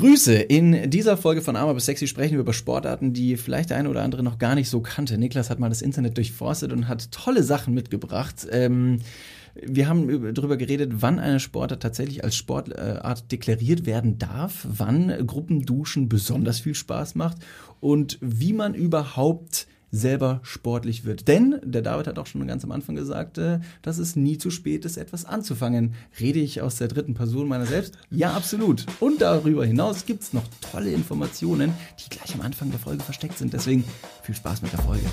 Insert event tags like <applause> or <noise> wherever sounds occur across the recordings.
Grüße. In dieser Folge von Armer bis Sexy sprechen wir über Sportarten, die vielleicht der eine oder andere noch gar nicht so kannte. Niklas hat mal das Internet durchforstet und hat tolle Sachen mitgebracht. Ähm, wir haben darüber geredet, wann eine Sportart tatsächlich als Sportart deklariert werden darf, wann Gruppenduschen besonders viel Spaß macht und wie man überhaupt selber sportlich wird. Denn der David hat auch schon ganz am Anfang gesagt, äh, dass es nie zu spät ist, etwas anzufangen. Rede ich aus der dritten Person meiner selbst? Ja, absolut. Und darüber hinaus gibt es noch tolle Informationen, die gleich am Anfang der Folge versteckt sind. Deswegen viel Spaß mit der Folge.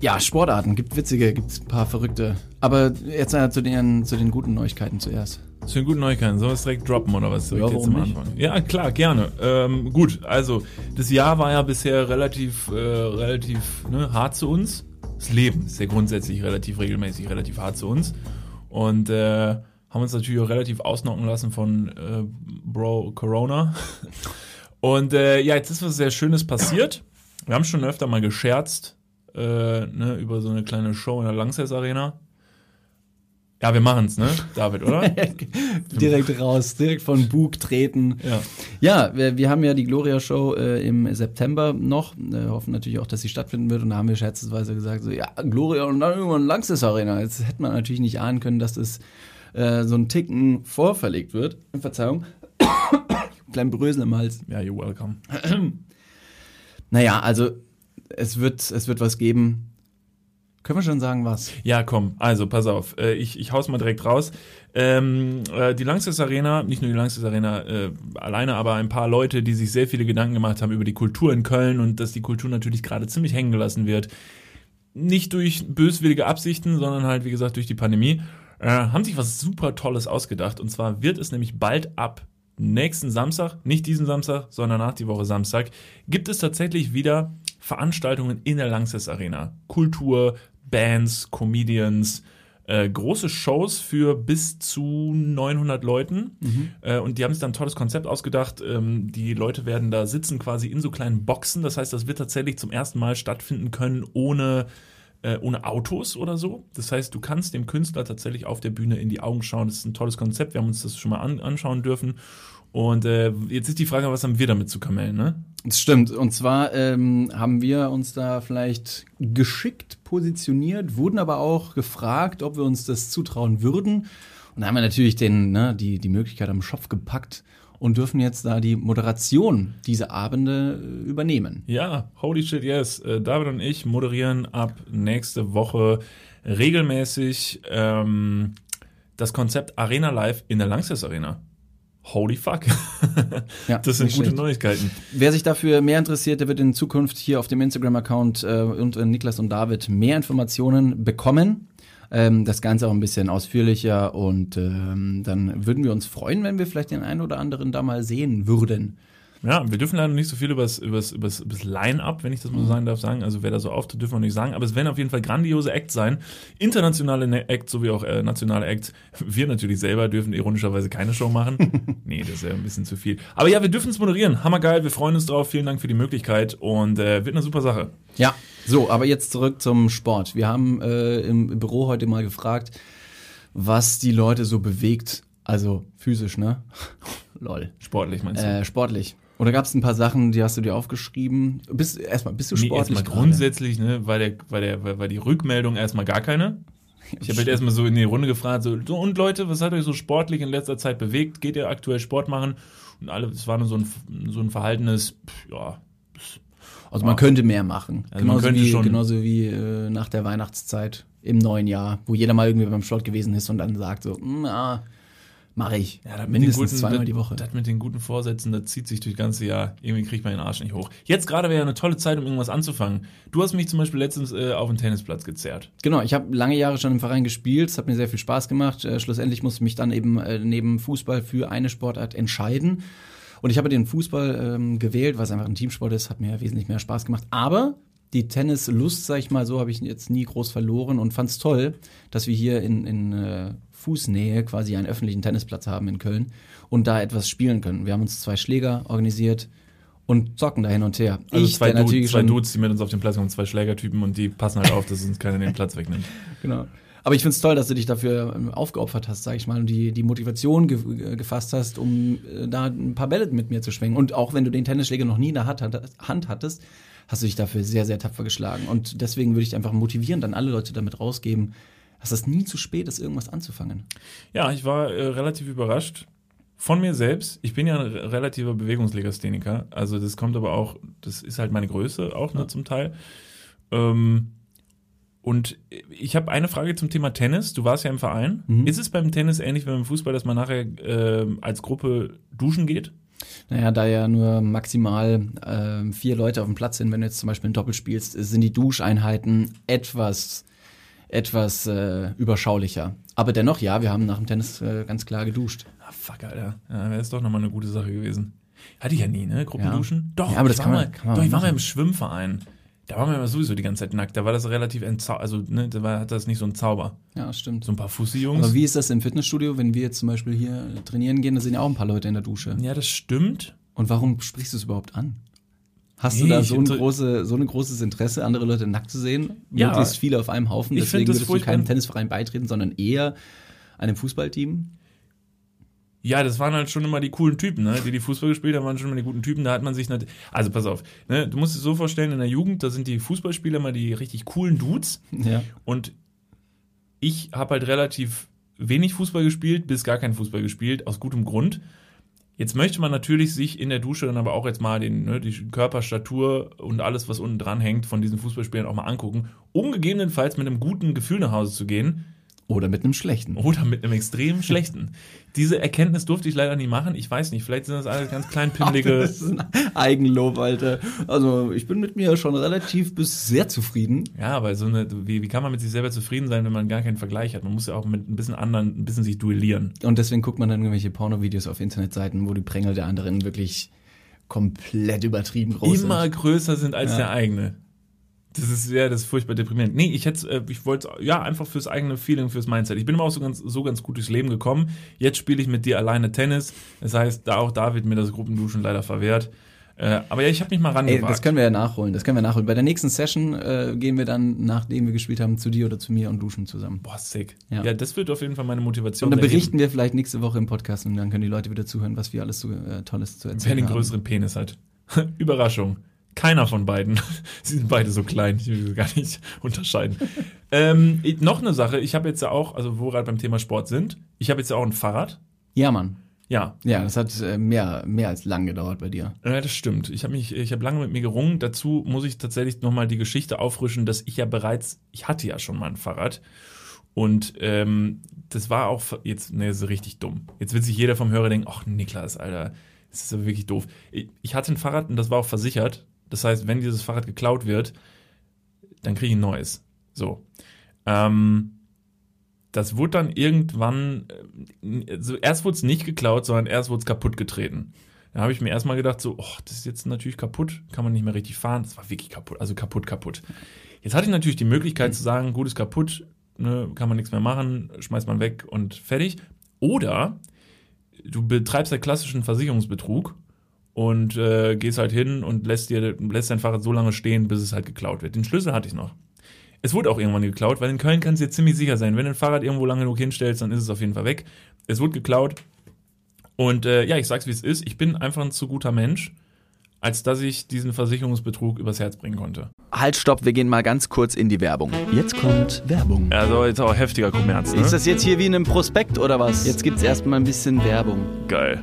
Ja, Sportarten, gibt witzige, gibt ein paar verrückte. Aber jetzt äh, zu, den, zu den guten Neuigkeiten zuerst. Den guten Neuigkeiten. Sollen wir es direkt droppen oder was? Ja, jetzt am nicht? Anfang? Ja, klar, gerne. Ähm, gut, also das Jahr war ja bisher relativ, äh, relativ ne, hart zu uns. Das Leben ist ja grundsätzlich relativ regelmäßig, relativ hart zu uns. Und äh, haben uns natürlich auch relativ ausnocken lassen von äh, Bro Corona. <laughs> Und äh, ja, jetzt ist was sehr Schönes passiert. Wir haben schon öfter mal gescherzt äh, ne, über so eine kleine Show in der Langsess Arena. Ja, wir machen's, ne, David, oder? <laughs> direkt raus, direkt von Bug treten. ja. Ja, wir, wir haben ja die Gloria-Show äh, im September noch. Äh, hoffen natürlich auch, dass sie stattfinden wird. Und da haben wir scherzesweise gesagt, so, ja, Gloria und dann irgendwann Langsys Arena. Jetzt hätte man natürlich nicht ahnen können, dass das äh, so ein Ticken vorverlegt wird. Verzeihung. <coughs> Klein Brösel im Hals. Ja, you're welcome. <coughs> Naja, also es wird, es wird was geben. Können wir schon sagen, was? Ja, komm, also pass auf, äh, ich, ich hau's mal direkt raus. Ähm, äh, die Langsys Arena, nicht nur die Langsys Arena äh, alleine, aber ein paar Leute, die sich sehr viele Gedanken gemacht haben über die Kultur in Köln und dass die Kultur natürlich gerade ziemlich hängen gelassen wird. Nicht durch böswillige Absichten, sondern halt, wie gesagt, durch die Pandemie, äh, haben sich was super Tolles ausgedacht. Und zwar wird es nämlich bald ab nächsten Samstag, nicht diesen Samstag, sondern nach die Woche Samstag, gibt es tatsächlich wieder Veranstaltungen in der Langsess Arena. Kultur, Bands, Comedians, äh, große Shows für bis zu 900 Leuten. Äh, und die haben sich dann ein tolles Konzept ausgedacht. Ähm, die Leute werden da sitzen quasi in so kleinen Boxen. Das heißt, das wird tatsächlich zum ersten Mal stattfinden können ohne äh, ohne Autos oder so. Das heißt, du kannst dem Künstler tatsächlich auf der Bühne in die Augen schauen. Das ist ein tolles Konzept. Wir haben uns das schon mal an, anschauen dürfen. Und äh, jetzt ist die Frage, was haben wir damit zu kamellen, ne? Das stimmt. Und zwar ähm, haben wir uns da vielleicht geschickt positioniert, wurden aber auch gefragt, ob wir uns das zutrauen würden. Und da haben wir natürlich den, ne, die, die Möglichkeit am Schopf gepackt und dürfen jetzt da die Moderation dieser Abende äh, übernehmen. Ja, holy shit, yes. Äh, David und ich moderieren ab nächste Woche regelmäßig ähm, das Konzept Arena Live in der Langsess Arena. Holy fuck. <laughs> Ja, das sind gute schlecht. Neuigkeiten. Wer sich dafür mehr interessiert, der wird in Zukunft hier auf dem Instagram-Account äh, und äh, Niklas und David mehr Informationen bekommen. Ähm, das Ganze auch ein bisschen ausführlicher und ähm, dann würden wir uns freuen, wenn wir vielleicht den einen oder anderen da mal sehen würden. Ja, wir dürfen leider nicht so viel über das, über das, über das, über das Line-Up, wenn ich das mal so sagen darf, sagen. Also wer da so auftritt, dürfen wir nicht sagen. Aber es werden auf jeden Fall grandiose Acts sein. Internationale Ne- Acts sowie auch äh, nationale Acts. <laughs> Wir natürlich selber dürfen ironischerweise keine Show machen. <laughs> nee, das ist ja ein bisschen zu viel. Aber ja, wir dürfen es moderieren. Hammergeil, wir freuen uns drauf. Vielen Dank für die Möglichkeit und äh, wird eine super Sache. Ja, so, aber jetzt zurück zum Sport. Wir haben äh, im Büro heute mal gefragt, was die Leute so bewegt. Also physisch, ne? <laughs> Lol. Sportlich meinst du? Äh, sportlich. Oder gab es ein paar Sachen, die hast du dir aufgeschrieben? Bist, erstmal, bist du Nee, sportlich? erstmal grundsätzlich, ne, war, der, war, der, war die Rückmeldung erstmal gar keine. Ich habe halt erstmal so in die Runde gefragt, so, so, und Leute, was hat euch so sportlich in letzter Zeit bewegt? Geht ihr aktuell Sport machen? Und alle, es war nur so ein, so ein verhaltenes, pff, ja, Also man könnte mehr machen. Also man genauso, könnte wie, schon- genauso wie äh, nach der Weihnachtszeit im neuen Jahr, wo jeder mal irgendwie beim Sport gewesen ist und dann sagt so, "Mm, ja, mache ich. Ja, Mindestens guten, zweimal das, die Woche. Das mit den guten Vorsätzen, das zieht sich durch das ganze Jahr. Irgendwie kriegt man den Arsch nicht hoch. Jetzt gerade wäre ja eine tolle Zeit, um irgendwas anzufangen. Du hast mich zum Beispiel letztens äh, auf den Tennisplatz gezerrt. Genau, ich habe lange Jahre schon im Verein gespielt, es hat mir sehr viel Spaß gemacht. Äh, schlussendlich musste ich mich dann eben äh, neben Fußball für eine Sportart entscheiden. Und ich habe den Fußball ähm, gewählt, weil es einfach ein Teamsport ist, hat mir wesentlich mehr Spaß gemacht. Aber die Tennislust, sag ich mal so, habe ich jetzt nie groß verloren und fand es toll, dass wir hier in, in äh, Fußnähe quasi einen öffentlichen Tennisplatz haben in Köln und da etwas spielen können. Wir haben uns zwei Schläger organisiert und zocken da hin und her. Also ich, zwei, Dudes, zwei Dudes, die mit uns auf den Platz kommen, zwei Schlägertypen und die passen halt auf, dass uns keiner den Platz wegnimmt. <laughs> Genau. Aber ich finde es toll, dass du dich dafür ähm, aufgeopfert hast, sag ich mal, und die, die Motivation ge gefasst hast, um äh, da ein paar Bälle mit mir zu schwingen. Und auch wenn du den Tennisschläger noch nie in der Hand hattest, hast du dich dafür sehr, sehr tapfer geschlagen. Und deswegen würde ich einfach motivieren, dann alle Leute damit rausgeben, dass es nie zu spät ist, irgendwas anzufangen. Ja, ich war äh, relativ überrascht von mir selbst. Ich bin ja ein relativer Bewegungslegastheniker. Also das kommt aber auch, das ist halt meine Größe auch ne, zum Teil. Ähm, und ich habe eine Frage zum Thema Tennis. Du warst ja im Verein. Mhm. Ist es beim Tennis ähnlich wie beim Fußball, dass man nachher äh, als Gruppe duschen geht? Naja, da ja nur maximal äh, vier Leute auf dem Platz sind, wenn du jetzt zum Beispiel ein Doppel spielst, sind die Duscheinheiten etwas, etwas äh, überschaulicher. Aber dennoch, ja, wir haben nach dem Tennis äh, ganz klar geduscht. Ah, fuck, Alter. Ja, wäre es doch nochmal eine gute Sache gewesen. Hatte ich ja nie, ne? Gruppenduschen? Ja. Doch, ja, aber das kann man, mal, kann man doch, ich war mal im Schwimmverein. Da war man ja sowieso die ganze Zeit nackt. Da war das relativ entzau also ne, da war, hat das nicht so ein Zauber. Ja, stimmt. So ein paar Fussi-Jungs. Aber wie ist das im Fitnessstudio, wenn wir jetzt zum Beispiel hier trainieren gehen, da sind ja auch ein paar Leute in der Dusche. Ja, das stimmt. Und warum sprichst du es überhaupt an? Hast nee, du da so, ein große, so ein großes Interesse, andere Leute nackt zu sehen? Ja, Möglichst viele auf einem Haufen. Deswegen würdest du keinem Tennisverein beitreten, sondern eher einem Fußballteam? Ja, das waren halt schon immer die coolen Typen, ne? die die Fußball gespielt haben, waren schon immer die guten Typen. Da hat man sich nicht. Also pass auf, ne? du musst es so vorstellen: In der Jugend, da sind die Fußballspieler immer die richtig coolen Dudes. Ja. Und ich habe halt relativ wenig Fußball gespielt, bis gar kein Fußball gespielt, aus gutem Grund. Jetzt möchte man natürlich sich in der Dusche dann aber auch jetzt mal den, ne, die Körperstatur und alles, was unten dran hängt, von diesen Fußballspielern auch mal angucken, um gegebenenfalls mit einem guten Gefühl nach Hause zu gehen. Oder mit einem schlechten. Oder mit einem extrem schlechten. Diese Erkenntnis durfte ich leider nie machen. Ich weiß nicht, vielleicht sind das alles ganz klein pimmelige. <laughs> das ist ein Eigenlob, Alter. Also ich bin mit mir schon relativ bis sehr zufrieden. Ja, aber so eine, wie, wie kann man mit sich selber zufrieden sein, wenn man gar keinen Vergleich hat? Man muss ja auch mit ein bisschen anderen, ein bisschen sich duellieren. Und deswegen guckt man dann irgendwelche Porno-Videos auf Internetseiten, wo die Prängel der anderen wirklich komplett übertrieben groß Immer sind. größer sind als ja. der eigene. Das ist ja, das ist furchtbar deprimierend. Nee, ich hätte, äh, ich wollte, ja, einfach fürs eigene Feeling, fürs Mindset. Ich bin immer auch so ganz, so ganz gut durchs Leben gekommen. Jetzt spiele ich mit dir alleine Tennis. Das heißt, da auch da wird mir das Gruppenduschen leider verwehrt. Äh, aber ja, ich habe mich mal rangewagt. Ey, das können wir ja nachholen. Das können wir nachholen. Bei der nächsten Session äh, gehen wir dann, nachdem wir gespielt haben, zu dir oder zu mir und duschen zusammen. Boah, sick. Ja, ja das wird auf jeden Fall meine Motivation. Und dann berichten wir vielleicht nächste Woche im Podcast und dann können die Leute wieder zuhören, was wir alles so äh, Tolles zu erzählen haben. Wer den größeren Penis hat. <laughs> Überraschung. Keiner von beiden. <laughs> Sie sind beide so klein, ich will gar nicht <laughs> unterscheiden. ähm, noch eine Sache, ich habe jetzt ja auch, also wo wir gerade beim Thema Sport sind, ich habe jetzt ja auch ein Fahrrad. Ja, Mann. Ja. Ja, das hat äh, mehr, mehr als lang gedauert bei dir. Ja, das stimmt. Ich habe mich, ich habe lange mit mir gerungen. Dazu muss ich tatsächlich nochmal die Geschichte auffrischen, dass ich ja bereits, ich hatte ja schon mal ein Fahrrad. Und ähm, das war auch jetzt, ne, ist richtig dumm. Jetzt wird sich jeder vom Hörer denken, ach Niklas, Alter, das ist aber wirklich doof. Ich, ich hatte ein Fahrrad und das war auch versichert. Das heißt, wenn dieses Fahrrad geklaut wird, dann kriege ich ein neues. So. Ähm, das wurde dann irgendwann, also erst wurde es nicht geklaut, sondern erst wurde es kaputt getreten. Da habe ich mir erstmal gedacht, so, oh, das ist jetzt natürlich kaputt, kann man nicht mehr richtig fahren. Das war wirklich kaputt, also kaputt, kaputt. Jetzt hatte ich natürlich die Möglichkeit zu sagen, gut ist kaputt, ne, kann man nichts mehr machen, schmeißt man weg und fertig. Oder du betreibst ja klassischen Versicherungsbetrug und äh, gehst halt hin und lässt dir lässt dein Fahrrad so lange stehen, bis es halt geklaut wird. Den Schlüssel hatte ich noch. Es wurde auch irgendwann geklaut, weil in Köln kannst du dir ziemlich sicher sein, wenn du ein Fahrrad irgendwo lange genug hinstellst, dann ist es auf jeden Fall weg. Es wurde geklaut. Und äh, ja, ich sag's wie es ist, ich bin einfach ein zu guter Mensch, als dass ich diesen Versicherungsbetrug übers Herz bringen konnte. Halt, stopp, wir gehen mal ganz kurz in die Werbung. Jetzt kommt Werbung. Also jetzt auch heftiger Kommerz, ne? Ist das jetzt hier wie in einem Prospekt oder was? Jetzt gibt's erstmal ein bisschen Werbung. Geil.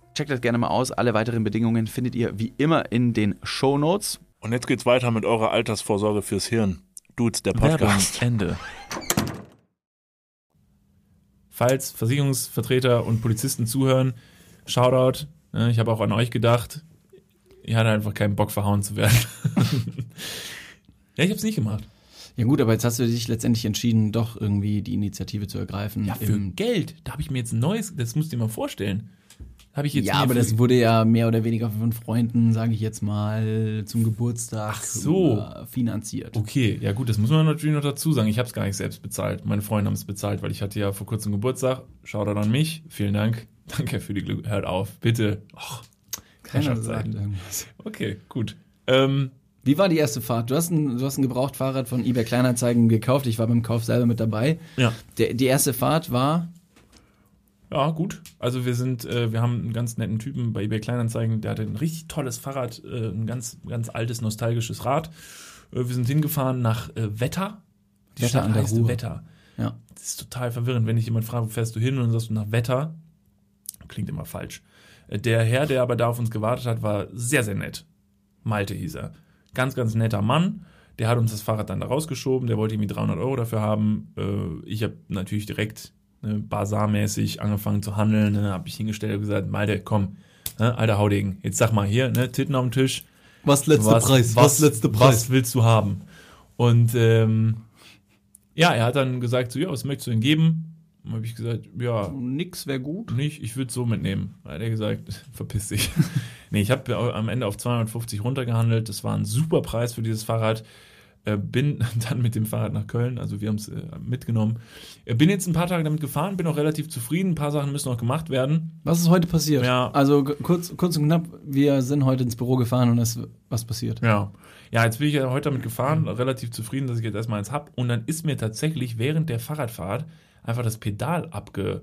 Checkt das gerne mal aus. Alle weiteren Bedingungen findet ihr wie immer in den Show Notes. Und jetzt geht's weiter mit eurer Altersvorsorge fürs Hirn. Dudes, der Podcast. Ende. Falls Versicherungsvertreter und Polizisten zuhören, Shoutout. Ne, Ich habe auch an euch gedacht. Ihr hattet einfach keinen Bock, verhauen zu werden. <laughs> ja, ich habe es nicht gemacht. Ja gut, aber jetzt hast du dich letztendlich entschieden, doch irgendwie die Initiative zu ergreifen. Ja, für Geld. Da habe ich mir jetzt ein neues, das musst du dir mal vorstellen. Habe ich jetzt ja aber das wurde ja mehr oder weniger von Freunden, sage ich jetzt mal, zum Geburtstag Ach so. äh, finanziert. Okay, ja gut, das muss man natürlich noch dazu sagen. Ich habe es gar nicht selbst bezahlt. Meine Freunde haben es bezahlt, weil ich hatte ja vor kurzem Geburtstag. Shoutout an mich. Vielen Dank. <laughs> Danke für die Glück. Hört auf, bitte. Och, Keiner sagt irgendwas. Okay, gut. Ähm, Wie war die erste Fahrt? Du hast ein, du hast ein Gebrauchtfahrrad von eBay Kleinanzeigen gekauft. Ich war beim Kauf selber mit dabei. ja. Der, die erste Fahrt war Ja, gut. Also wir sind, äh, wir haben einen ganz netten Typen bei eBay Kleinanzeigen, der hatte ein richtig tolles Fahrrad, äh, ein ganz, ganz altes, nostalgisches Rad. Äh, wir sind hingefahren nach äh, Wetter. Die Wetter Stadt an der heißt Ruhr. Wetter. Ja. Das ist total verwirrend, wenn ich jemand frage, wo fährst du hin und dann sagst du nach Wetter. Klingt immer falsch. Äh, Der Herr, der aber da auf uns gewartet hat, war sehr, sehr nett. Malte hieß er. Ganz, ganz netter Mann. Der hat uns das Fahrrad dann da rausgeschoben. Der wollte irgendwie 300 Euro dafür haben. Äh, Ich habe natürlich direkt ne, basarmäßig angefangen zu handeln. Ne, habe ich hingestellt und gesagt, Malte, komm, ne, alter Haudegen, jetzt sag mal hier, ne, Titten auf dem Tisch. Was letzter was, Was, was willst du haben? Und ähm, ja, er hat dann gesagt, so, ja, was möchtest du denn geben? Dann habe ich gesagt, ja, Nix wäre gut. nicht, ich würde so mitnehmen. Da hat er gesagt, <laughs> verpiss dich. <laughs> nee, ich habe am Ende auf 250 runtergehandelt. Das war ein super Preis für dieses Fahrrad. Äh, bin <laughs> dann mit dem Fahrrad nach Köln, also wir haben es äh, mitgenommen. Äh, bin jetzt ein paar Tage damit gefahren, bin auch relativ zufrieden. Ein paar Sachen müssen noch gemacht werden. Was ist heute passiert? Ja. Also kurz, kurz und knapp, wir sind heute ins Büro gefahren und es ist was passiert. Ja. Ja, jetzt bin ich ja heute damit gefahren, relativ zufrieden, dass ich jetzt erstmal eins hab. Und dann ist mir tatsächlich während der Fahrradfahrt einfach das Pedal abge.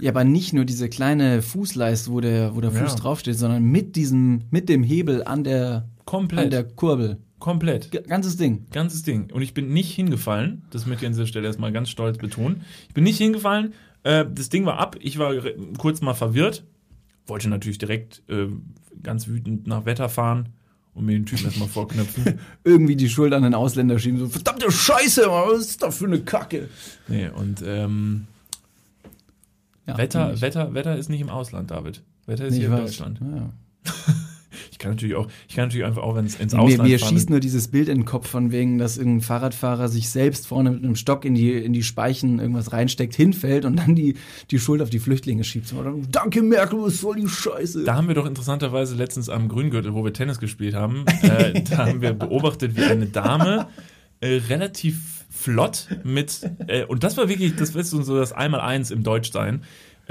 Ja, aber nicht nur diese kleine Fußleiste, wo der, wo der Fuß Ja. draufsteht, sondern mit diesem, mit dem Hebel an der, Komplett. an der Kurbel. Komplett. G ganzes Ding. Ganzes Ding. Und ich bin nicht hingefallen. Das möchte ich an dieser Stelle erstmal ganz stolz betonen. Ich bin nicht hingefallen. Äh, das Ding war ab. Ich war kurz mal verwirrt. Wollte natürlich direkt äh, ganz wütend nach Wetter fahren und mir den Typen erstmal vorknöpfen. <laughs> Irgendwie die Schuld an den Ausländer schieben, so, verdammte Scheiße, Mann, was ist das für eine Kacke? Nee, und ähm, Ja, Wetter. Wetter, Wetter ist nicht im Ausland, David. Wetter ist Nee, hier in. Deutschland. Ja, ja. <laughs> Ich kann natürlich auch, ich kann natürlich einfach auch, wenn es ins Mir, Ausland mir fahren, schießt nur dieses Bild in den Kopf von wegen, dass irgendein Fahrradfahrer sich selbst vorne mit einem Stock in die, in die Speichen irgendwas reinsteckt, hinfällt und dann die, die Schuld auf die Flüchtlinge schiebt. So, dann, Danke Merkel, was soll die Scheiße? Da haben wir doch interessanterweise letztens am Grüngürtel, wo wir Tennis gespielt haben, äh, <laughs> da haben wir beobachtet, wie eine Dame äh, relativ flott mit, äh, und das war wirklich, das ist so das Einmal-Eins im Deutschsein,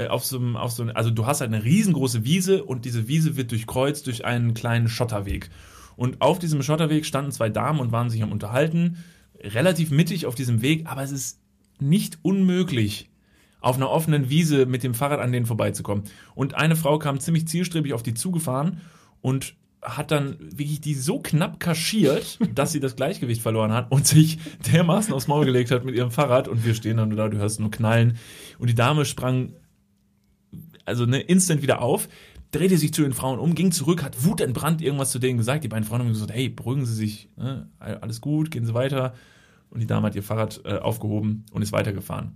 auf so einem, auf so einem, also du hast halt eine riesengroße Wiese und diese Wiese wird durchkreuzt durch einen kleinen Schotterweg. Und auf diesem Schotterweg standen zwei Damen und waren sich am Unterhalten, relativ mittig auf diesem Weg, aber es ist nicht unmöglich, auf einer offenen Wiese mit dem Fahrrad an denen vorbeizukommen. Und eine Frau kam ziemlich zielstrebig auf die zugefahren und hat dann wirklich die so knapp kaschiert, <laughs> dass sie das Gleichgewicht verloren hat und sich dermaßen aufs Maul gelegt hat mit ihrem Fahrrad und wir stehen dann da, du hörst nur knallen und die Dame sprang also ne, instant wieder auf, drehte sich zu den Frauen um, ging zurück, hat wutentbrannt irgendwas zu denen gesagt. Die beiden Frauen haben gesagt, hey, beruhigen Sie sich, ne? alles gut, gehen Sie weiter. Und die Dame hat ihr Fahrrad äh, aufgehoben und ist weitergefahren.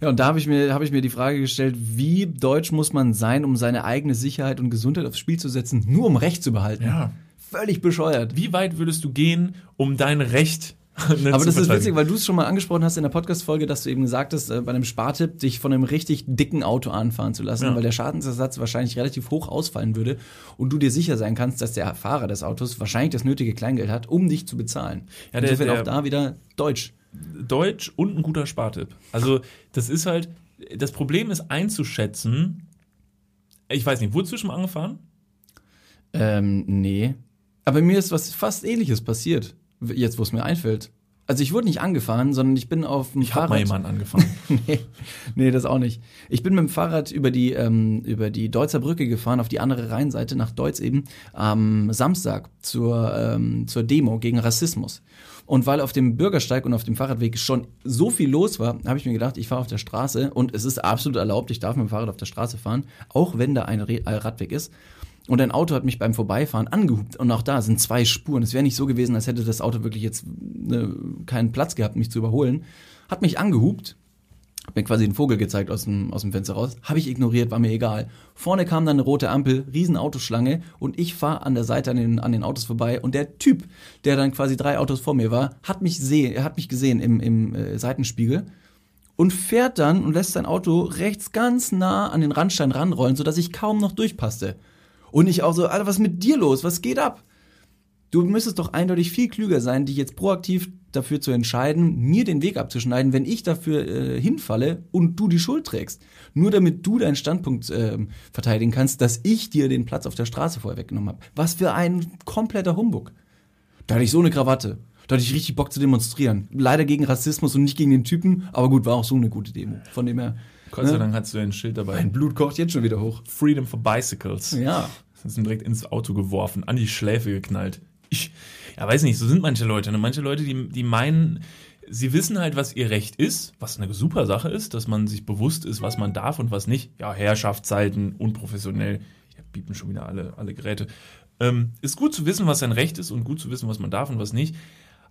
Ja, und da habe ich, mir habe ich mir die Frage gestellt, wie deutsch muss man sein, um seine eigene Sicherheit und Gesundheit aufs Spiel zu setzen, nur um Recht zu behalten? Ja. Völlig bescheuert. Wie weit würdest du gehen, um dein Recht <laughs> Aber das ist witzig, weil du es schon mal angesprochen hast in der Podcast-Folge, dass du eben gesagt hast, äh, bei einem Spartipp dich von einem richtig dicken Auto anfahren zu lassen, Ja. weil der Schadensersatz wahrscheinlich relativ hoch ausfallen würde und du dir sicher sein kannst, dass der Fahrer des Autos wahrscheinlich das nötige Kleingeld hat, um dich zu bezahlen. Ja, der- Insofern der- auch da wieder Deutsch. Deutsch und ein guter Spartipp. Also, das ist halt, das Problem ist einzuschätzen, ich weiß nicht, wurdest du schon mal angefahren? Ähm, nee. Aber mir ist was fast ähnliches passiert, jetzt wo es mir einfällt. Also ich wurde nicht angefahren, sondern ich bin auf dem Ich Fahrrad. mal jemanden angefahren. <laughs> nee, nee, das auch nicht. Ich bin mit dem Fahrrad über die, ähm, über die Deutzer Brücke gefahren, auf die andere Rheinseite, nach Deutz eben, am Samstag zur, ähm, zur Demo gegen Rassismus. Und weil auf dem Bürgersteig und auf dem Fahrradweg schon so viel los war, habe ich mir gedacht, ich fahre auf der Straße und es ist absolut erlaubt, ich darf mit dem Fahrrad auf der Straße fahren, auch wenn da ein Radweg ist. Und ein Auto hat mich beim Vorbeifahren angehupt. Und auch da sind zwei Spuren. Es wäre nicht so gewesen, als hätte das Auto wirklich jetzt ne, keinen Platz gehabt, mich zu überholen. Hat mich angehupt, hab mir quasi den Vogel gezeigt aus dem, aus dem Fenster raus. Habe ich ignoriert, war mir egal. Vorne kam dann eine rote Ampel, riesen Autoschlange und ich fahre an der Seite an den, an den Autos vorbei und der Typ, der dann quasi drei Autos vor mir war, hat mich, seh, hat mich gesehen im, im äh, Seitenspiegel und fährt dann und lässt sein Auto rechts ganz nah an den Randstein ranrollen, sodass ich kaum noch durchpasste. Und ich auch so, Alter, was ist mit dir los? Was geht ab? Du müsstest doch eindeutig viel klüger sein, dich jetzt proaktiv dafür zu entscheiden, mir den Weg abzuschneiden, wenn ich dafür äh, hinfalle und du die Schuld trägst. Nur damit du deinen Standpunkt ähm, verteidigen kannst, dass ich dir den Platz auf der Straße vorher weggenommen habe. Was für ein kompletter Humbug. Da hatte ich so eine Krawatte. Da hatte ich richtig Bock zu demonstrieren. Leider gegen Rassismus und nicht gegen den Typen, aber gut, war auch so eine gute Demo. Von dem her, Gott sei ne? Dank hast du ein Schild dabei. mein Blut kocht jetzt schon wieder hoch. Freedom for Bicycles. Ja. Das ist ihm direkt ins Auto geworfen, an die Schläfe geknallt. Ich, ja, weiß nicht, so sind manche Leute. Ne? Manche Leute, die, die meinen, sie wissen halt, was ihr Recht ist, was eine super Sache ist, dass man sich bewusst ist, was man darf und was nicht. Ja, Herrschaftszeiten, unprofessionell. Ja, bieten schon wieder alle, alle Geräte. Ähm, ist gut zu wissen, was sein Recht ist und gut zu wissen, was man darf und was nicht.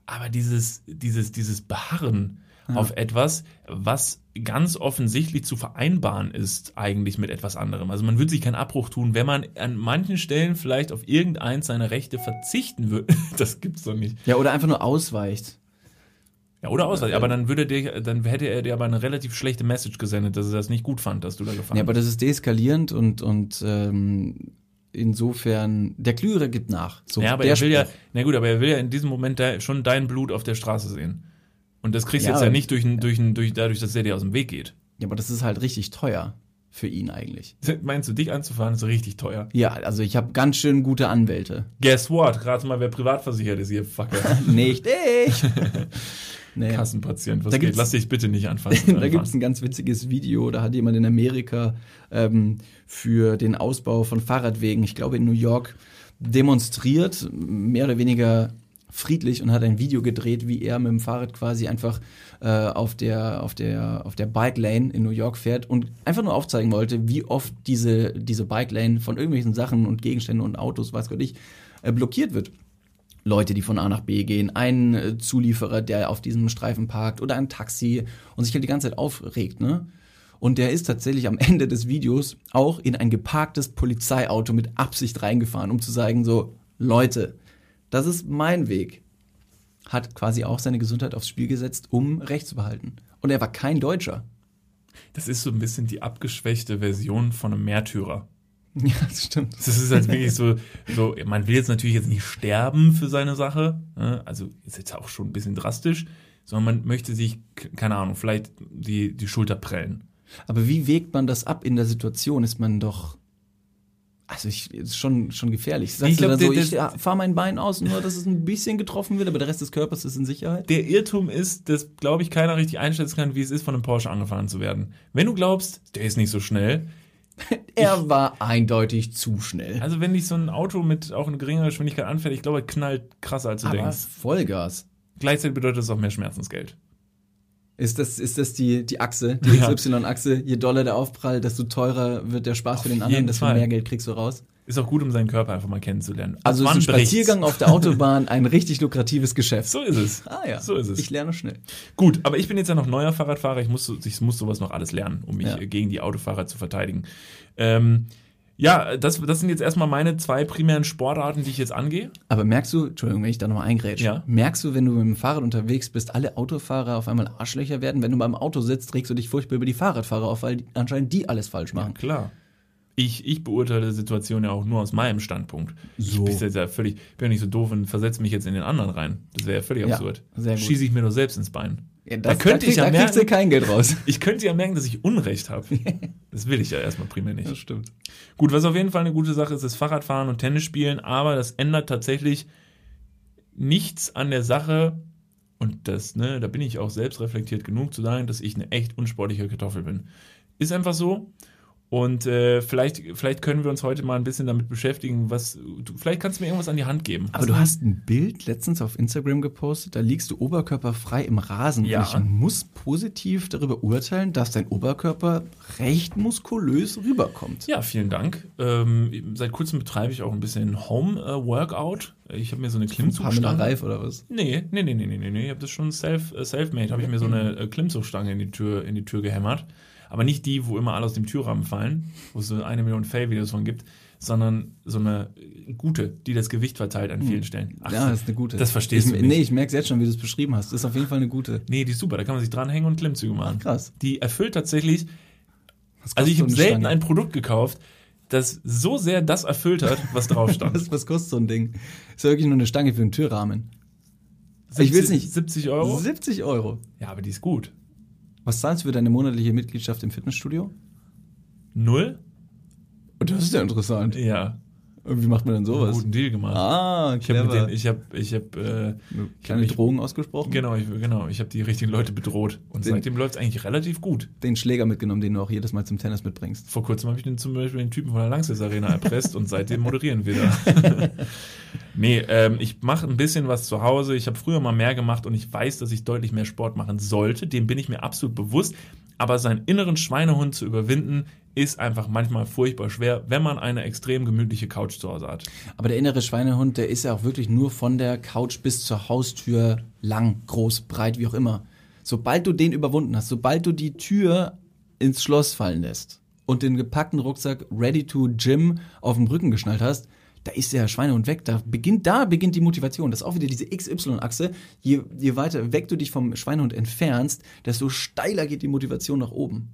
Aber dieses, dieses, dieses Beharren auf etwas, was ganz offensichtlich zu vereinbaren ist, eigentlich mit etwas anderem. Also man würde sich keinen Abbruch tun, wenn man an manchen Stellen vielleicht auf irgendeins seiner Rechte verzichten würde. <laughs> Das gibt's doch nicht. Ja, oder einfach nur ausweicht. Ja, oder ausweichen. Aber dann würde der, dann hätte er dir aber eine relativ schlechte Message gesendet, dass er das nicht gut fand, dass du da gefahren Ja, aber das ist deeskalierend und, und ähm, insofern, der Klügere gibt nach. So, ja, aber er will ja, Spruch. na gut, aber er will ja in diesem Moment da schon dein Blut auf der Straße sehen. Und das kriegst du Ja, jetzt ja nicht durch, ein- durch, ein- durch, dadurch, dass er dir aus dem Weg geht. Ja, aber das ist halt richtig teuer für ihn eigentlich. <laughs> Meinst du, dich anzufahren, ist richtig teuer. Ja, also ich habe ganz schön gute Anwälte. Guess what? Gerade mal, wer privat versichert ist, ihr Fucker. <laughs> Nicht ich. <laughs> nee. Kassenpatient, was Da geht? Lass dich bitte nicht anfassen. Da gibt es ein ganz witziges Video, da hat jemand in Amerika ähm, für den Ausbau von Fahrradwegen, ich glaube in New York, demonstriert, mehr oder weniger friedlich und hat ein Video gedreht, wie er mit dem Fahrrad quasi einfach äh, auf der auf der auf der Bike Lane in New York fährt und einfach nur aufzeigen wollte, wie oft diese diese Bike Lane von irgendwelchen Sachen und Gegenständen und Autos, weiß Gott ich, äh, blockiert wird. Leute, die von A nach B gehen, ein äh, Zulieferer, der auf diesem Streifen parkt oder ein Taxi und sich halt die ganze Zeit aufregt, ne? Und der ist tatsächlich am <laughs> Ende des Videos auch in ein geparktes Polizeiauto mit Absicht reingefahren, um zu sagen, so, Leute, das ist mein Weg. Hat quasi auch seine Gesundheit aufs Spiel gesetzt, um Recht zu behalten. Und er war kein Deutscher. Das ist so ein bisschen die abgeschwächte Version von einem Märtyrer. <laughs> Ja, das stimmt. Das ist halt wirklich so, so, man will jetzt natürlich jetzt nicht sterben für seine Sache, ne? also ist jetzt auch schon ein bisschen drastisch, sondern man möchte sich, keine Ahnung, vielleicht die, die Schulter prellen. Aber wie wägt man das ab in der Situation? Ist man doch. Also ich ist schon schon gefährlich. Sagst Ich du glaub, dann so, ich ja, fahr mein Bein aus, nur dass es ein bisschen getroffen wird, aber der Rest des Körpers ist in Sicherheit. Der Irrtum ist, dass, glaube ich, keiner richtig einschätzen kann, wie es ist, von einem Porsche angefahren zu werden. Wenn du glaubst, der ist nicht so schnell, <laughs> Er war eindeutig zu schnell. also wenn dich so ein Auto mit auch eine geringere Geschwindigkeit anfährt, ich glaube, er knallt krasser, als du aber denkst. Vollgas. Gleichzeitig bedeutet das auch mehr Schmerzensgeld. Ist das, ist das die, die Achse, die. XY-Achse? Je doller der Aufprall, desto teurer wird der Spaß für den anderen, desto Fall. mehr Geld kriegst du raus. Ist auch gut, um seinen Körper einfach mal kennenzulernen. Also ist ein bricht's? Spaziergang auf der <laughs> Autobahn ein richtig lukratives Geschäft. So ist es. Ah ja, So ist es. Ich lerne schnell. Gut, aber ich bin jetzt ja noch neuer Fahrradfahrer. Ich muss, ich muss sowas noch alles lernen, um mich Ja. gegen die Autofahrer zu verteidigen. Ähm, ja, das, das sind jetzt erstmal meine zwei primären Sportarten, die ich jetzt angehe. Aber merkst du, Entschuldigung, wenn ich da nochmal eingrätsche, Ja. merkst du, wenn du mit dem Fahrrad unterwegs bist, alle Autofahrer auf einmal Arschlöcher werden? Wenn du beim Auto sitzt, regst du dich furchtbar über die Fahrradfahrer auf, weil anscheinend die alles falsch machen. Klar. Ich, ich beurteile die Situation ja auch nur aus meinem Standpunkt. So. Ich bin jetzt ja völlig, bin ja nicht so doof und versetze mich jetzt in den anderen rein. Das wäre ja völlig Ja, absurd. sehr gut. Schieße ich mir doch selbst ins Bein. Ja, Da könnte krieg- ich ja da kriegst du merken- kein Geld raus. <laughs> Ich könnte ja merken, dass ich Unrecht habe. <laughs> Das will ich ja erstmal primär nicht. stimmt. Gut, was auf jeden Fall eine gute Sache ist, ist Fahrradfahren und Tennis spielen, aber das ändert tatsächlich nichts an der Sache. Und das, ne, da bin ich auch selbst reflektiert genug zu sagen, dass ich eine echt unsportliche Kartoffel bin. Ist einfach so. Und äh, vielleicht, vielleicht können wir uns heute mal ein bisschen damit beschäftigen, was. Du, vielleicht kannst du mir irgendwas an die Hand geben. Aber du hast ein Bild letztens auf Instagram gepostet, da liegst du oberkörperfrei im Rasen. Ja. Und ich muss positiv darüber urteilen, dass dein Oberkörper recht muskulös rüberkommt. Ja, vielen Dank. Ähm, seit kurzem betreibe ich auch ein bisschen Home-Workout. ich habe mir so eine Klimmzugstange. Reif oder was? Nee, nee, nee, nee, nee, nee, nee. Ich habe das schon self, äh, self-made. Habe ich mir so eine äh, Klimmzugstange in die Tür, in die Tür gehämmert. Aber nicht die, wo immer alle aus dem Türrahmen fallen, wo es so eine Million Fail-Videos von gibt, sondern so eine gute, die das Gewicht verteilt an vielen Stellen. Ach, ja, das ist eine gute. das verstehst ich, du nicht. Nee, ich merke jetzt schon, wie du es beschrieben hast. Das ist auf jeden Fall eine gute. Nee, die ist super. Da kann man sich dranhängen und Klimmzüge machen. Krass. Die erfüllt tatsächlich. Also ich habe selten Stange? ein Produkt gekauft, das so sehr das erfüllt hat, was drauf stand. <laughs> Was, was kostet so ein Ding? Ist ja wirklich nur eine Stange für einen Türrahmen. ich will's nicht. 70 Euro? 70 Euro. Ja, aber die ist gut. Was zahlst du für deine monatliche Mitgliedschaft im Fitnessstudio? Null? Und das ist ja interessant. Ja. Wie macht man denn sowas? Guten Deal gemacht. Ah, Ich habe clever. ich habe, ich habe, äh, ich Kleine hab mich- Drogen ausgesprochen? genau, ich, genau, ich habe die richtigen Leute bedroht und Den- seitdem läuft es eigentlich relativ gut. Den Schläger mitgenommen, den du auch jedes Mal zum Tennis mitbringst. Vor kurzem habe ich den zum Beispiel den Typen von der Langsess Arena erpresst und seitdem moderieren wir da. <laughs> nee, ähm, ich mache ein bisschen was zu Hause. Ich habe früher mal mehr gemacht und ich weiß, dass ich deutlich mehr Sport machen sollte. Dem bin ich mir absolut bewusst. Aber seinen inneren Schweinehund zu überwinden, ist einfach manchmal furchtbar schwer, wenn man eine extrem gemütliche Couch zu Hause hat. Aber der innere Schweinehund, der ist ja auch wirklich nur von der Couch bis zur Haustür lang, groß, breit, wie auch immer. Sobald du den überwunden hast, sobald du die Tür ins Schloss fallen lässt und den gepackten Rucksack ready to gym auf dem Rücken geschnallt hast, da ist der Schweinehund weg. Da beginnt, da beginnt die Motivation. Das ist auch wieder diese XY-Achse. Je, je weiter weg du dich vom Schweinehund entfernst, desto steiler geht die Motivation nach oben.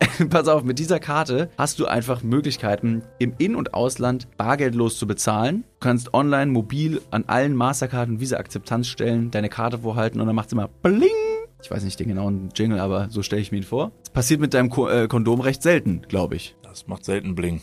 <laughs> Pass auf, mit dieser Karte hast du einfach Möglichkeiten, im In- und Ausland bargeldlos zu bezahlen. Du kannst online, mobil an allen Mastercard- und Visa-Akzeptanzstellen deine Karte vorhalten und dann macht's immer Bling. Ich weiß nicht den genauen Jingle, aber so stelle ich mir ihn vor. Das passiert mit deinem Ko äh, Kondom recht selten, glaube ich. Das macht selten Bling.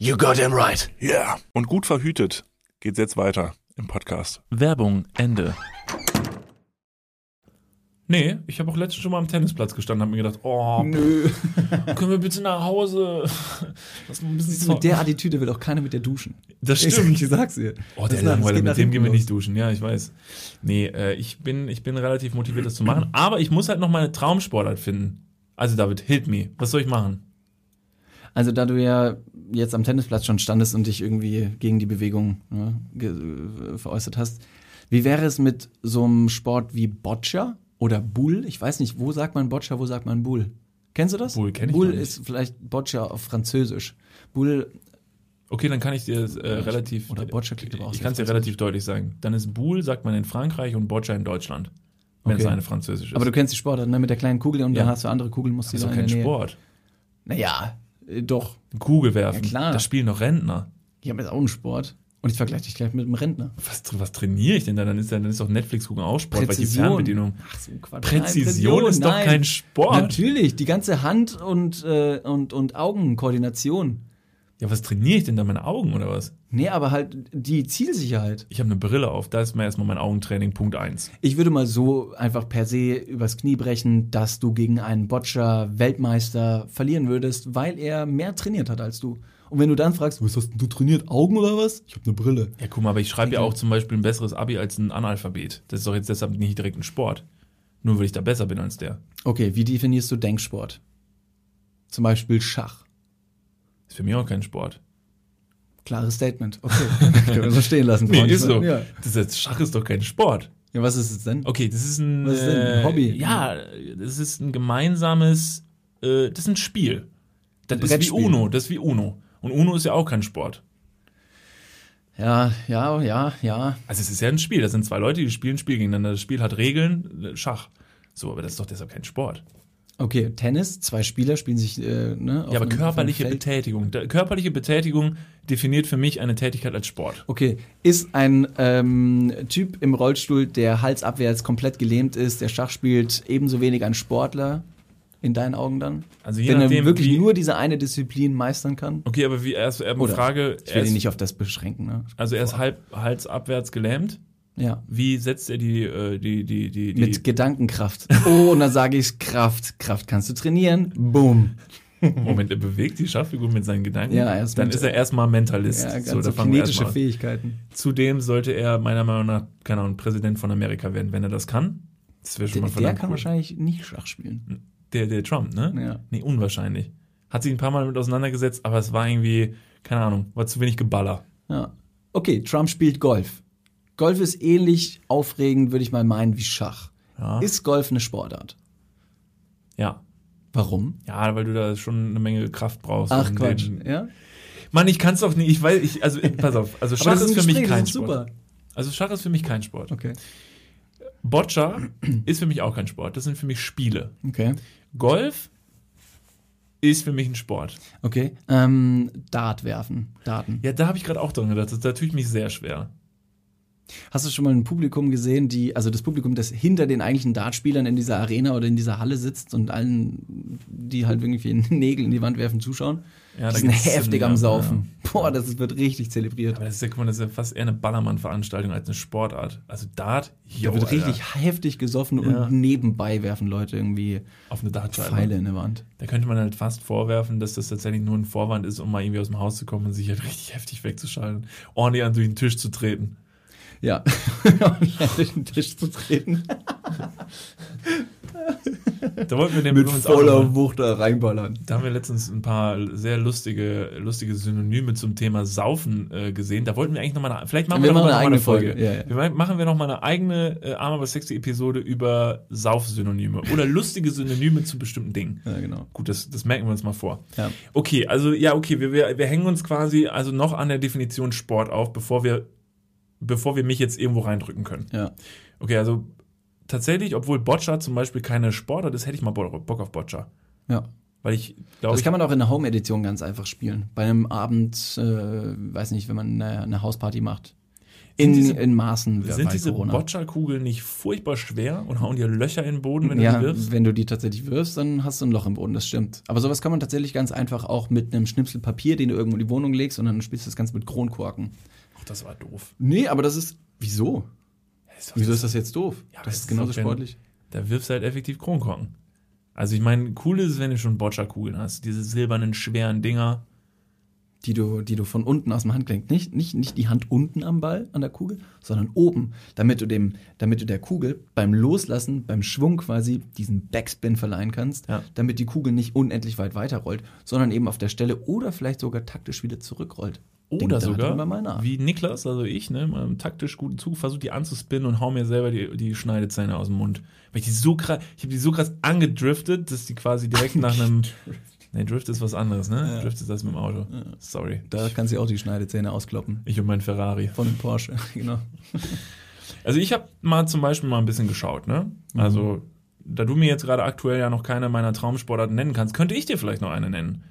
you got him right. Ja. Yeah. Und gut verhütet geht's jetzt weiter im Podcast. Werbung, Ende. Nee, ich habe auch letztens schon mal am Tennisplatz gestanden und habe mir gedacht, oh, Nö. <laughs> können wir bitte nach Hause? <laughs> Ein bisschen Mit der Attitüde will auch keiner mit dir duschen. Das Ich, stimmt. <laughs> ich sag's dir. Oh, Das der das Langweiler, mit dem gehen wir nicht duschen. Ja, ich weiß. Nee, äh, ich, bin, ich bin relativ motiviert, das zu machen. <clears throat> Aber ich muss halt noch meine Traumsportart finden. Also David, hit me. Was soll ich machen? Also da du ja jetzt am Tennisplatz schon standest und dich irgendwie gegen die Bewegung ne, äh, veräußert hast, wie wäre es mit so einem Sport wie Boccia oder Bull? Ich weiß nicht, wo sagt man Boccia, wo sagt man Bull? Kennst du das? Bull kenn ich Bull ist vielleicht Boccia auf Französisch. Bull, Okay, dann kann ich dir äh, relativ. Oder Boccia klingt aber auch Ich kann es dir relativ deutlich sagen. Dann ist Boule, sagt man in Frankreich und Boccia in Deutschland. Wenn Okay. es eine französische ist. aber du kennst die Sportart, ne? Mit der kleinen Kugel und Ja. dann hast du andere Kugeln, musst du das ist doch in kein der Nähe. Sport. Naja, äh, doch. Kugel werfen. Ja, klar. Das spielen doch Rentner. Ja, aber ist auch ein Sport. Und ich vergleiche dich gleich mit einem Rentner. Was, was trainiere ich denn da? Dann ist, dann ist doch Netflix gucken auch Sport, weil die Präzision. Fernbedienung. Ach so, Quatsch. Präzision Nein, ist doch nein. kein Sport. Natürlich, die ganze Hand- und, äh, und, und Augenkoordination. Ja, was trainiere ich denn da? Meine Augen oder was? Nee, aber halt die Zielsicherheit. Ich habe eine Brille auf, da ist mir erstmal mein Augentraining Punkt 1. Ich würde mal so einfach per se übers Knie brechen, dass du gegen einen Boccia-Weltmeister verlieren würdest, weil er mehr trainiert hat als du. Und wenn du dann fragst, was hast denn du trainiert? Augen oder was? Ich habe eine Brille. Ja, guck mal, aber ich schreibe ja auch zum Beispiel ein besseres Abi als ein Analphabet. Das ist doch jetzt deshalb nicht direkt ein Sport. Nur weil ich da besser bin als der. Okay, wie definierst du Denksport? Zum Beispiel Schach. Ist für mich auch kein Sport. Klares Statement. Okay, <laughs> können wir so stehen lassen. Nee, ist so. Ja. Das ist, Schach ist doch kein Sport. ja, was ist es denn? Okay, das ist ein, Was ist denn? Ein äh, Hobby? Ja, das ist ein gemeinsames, äh, das ist ein Spiel. Das ist wie. Uno, das ist wie Uno. Und Uno ist ja auch kein Sport. Ja, ja, ja, ja. Also es ist ja ein Spiel, das sind zwei Leute, die spielen ein Spiel gegeneinander. Das Spiel hat Regeln, Schach. So, aber das ist doch deshalb kein Sport. Okay, Tennis, zwei Spieler spielen sich, äh, ne? Ja, aber körperliche. Betätigung. Da, körperliche Betätigung definiert für mich eine Tätigkeit als Sport. Okay, ist ein ähm, Typ im Rollstuhl, der halsabwärts komplett gelähmt ist, der Schach spielt, ebenso wenig ein Sportler in deinen Augen dann? Also je Wenn er nachdem, wirklich wie, nur diese eine Disziplin meistern kann? Okay, aber wie erst er Oder, Frage, Ich er will ihn nicht auf das beschränken, ne? also er ist halb halsabwärts gelähmt. Ja. Wie setzt er die äh, die die die, die Mit Gedankenkraft. Oh, und dann sage ich Kraft. Kraft kannst du trainieren. Boom. <laughs> Moment, er bewegt die Schachfigur mit seinen Gedanken. Ja, er ist dann ist er erstmal Mentalist. Ja, ganz so, kinetische an. Fähigkeiten. Zudem sollte er meiner Meinung nach, keine Ahnung, Präsident von Amerika werden, wenn er das kann. Das wäre schon Der, mal der verdammt kann cool. wahrscheinlich nicht Schach spielen. Der, der Trump, ne? Ja. Nee, unwahrscheinlich. Hat sich ein paar Mal damit auseinandergesetzt, aber es war irgendwie, keine Ahnung, war zu wenig Geballer. Ja. Okay, Trump spielt Golf. Golf ist ähnlich aufregend, würde ich mal meinen, wie Schach. Ja. Ist Golf eine Sportart? ja. Warum? Ja, weil du da schon eine Menge Kraft brauchst. Ach Quatsch. Ja? Mann, ich kann es doch nicht, ich weiß, ich, also, pass auf, also Schach ist, ein für mich kein ist Sport. super. Also Schach ist für mich kein Sport. Okay. Boccia ist für mich auch kein Sport. Das sind für mich Spiele. Okay. Golf ist für mich ein Sport. Okay. Ähm, Dart werfen. Daten. Ja, da habe ich gerade auch dran gedacht. Da tue ich mich sehr schwer. Hast du schon mal ein Publikum gesehen, die, also das Publikum, das hinter den eigentlichen Dartspielern in dieser Arena oder in dieser Halle sitzt und allen, die halt irgendwie <laughs> Nägel in die Wand werfen, zuschauen? Ja, die sind heftig ja, am Saufen. Boah, das wird richtig zelebriert. Aber das ist ja, guck mal, das ist ja fast eher eine Ballermann-Veranstaltung als eine Sportart. Also Dart, jo, Da wird Alter, richtig heftig gesoffen Ja. und nebenbei werfen Leute irgendwie auf eine Dartscheibe. Pfeile in der Wand. Da könnte man halt fast vorwerfen, dass das tatsächlich nur ein Vorwand ist, um mal irgendwie aus dem Haus zu kommen und sich halt richtig heftig wegzuschalten. Ordentlich an durch den Tisch zu treten. Ja, <laughs> durch den Tisch zu treten. Da wollten wir den Mit voller Wucht da reinballern. Da haben wir letztens ein paar sehr lustige, lustige Synonyme zum Thema Saufen äh, gesehen. Da wollten wir eigentlich nochmal eine, vielleicht machen wir, Wir noch machen mal eine eigene mal Folge. Ja, ja. Wir ma- machen wir noch mal eine eigene äh, Arm aber sexy Episode über Saufsynonyme oder lustige Synonyme zu bestimmten Dingen. Ja, genau. Gut, das, das merken wir uns mal vor. Ja. Okay, also ja, okay, wir, wir, wir hängen uns quasi also noch an der Definition Sport auf, bevor wir, bevor wir mich jetzt irgendwo reindrücken können. Ja. Okay, also tatsächlich, obwohl Boccia zum Beispiel keine Sportart ist, hätte ich mal Bo- Bock auf Boccia. ja. Weil ich glaube, Das kann man auch in der Home-Edition ganz einfach spielen. Bei einem Abend, äh, weiß nicht, wenn man eine, eine Hausparty macht. In, diese- in Maßen sind diese. Boccia-Kugeln nicht furchtbar schwer und hauen dir Löcher in den Boden, wenn du ja, die wirfst? wenn du die tatsächlich wirfst, dann hast du ein Loch im Boden, das stimmt. Aber sowas kann man tatsächlich ganz einfach auch mit einem Schnipsel Papier, den du irgendwo in die Wohnung legst und dann spielst du das Ganze mit Kronkorken. Das war doof. Nee, aber das ist. Wieso? Das ist Wieso ist das jetzt doof? Ja, das das ist genauso wenn- sportlich. Da wirfst du halt effektiv Kronkorken. Also ich meine, cool ist es, wenn du schon Boccia-Kugeln hast. Diese silbernen, schweren Dinger. Die du, die du von unten aus dem Handgelenk, nicht, nicht, nicht die Hand unten am Ball, an der Kugel, sondern oben, damit du dem, damit du der Kugel beim Loslassen, beim Schwung quasi diesen Backspin verleihen kannst, Ja. damit die Kugel nicht unendlich weit weiterrollt, sondern eben auf der Stelle oder vielleicht sogar taktisch wieder zurückrollt. Oder darüber sogar, wie Niklas, also ich, ne, mal im taktisch guten Zug, versuche die anzuspinnen und hau mir selber die, die Schneidezähne aus dem Mund. Weil ich die so krass, ich habe die so krass angedriftet, dass die quasi direkt nach einem. <laughs> Ne, Drift ist was anderes, ne? Drift ist das mit dem Auto. Sorry. Da kannst du auch die Schneidezähne auskloppen. Ich und mein Ferrari. Von dem Porsche, <laughs> genau. Also ich habe mal zum Beispiel mal ein bisschen geschaut, ne? Mhm. Also, da du mir jetzt gerade aktuell ja noch keine meiner Traumsportarten nennen kannst, könnte ich dir vielleicht noch eine nennen.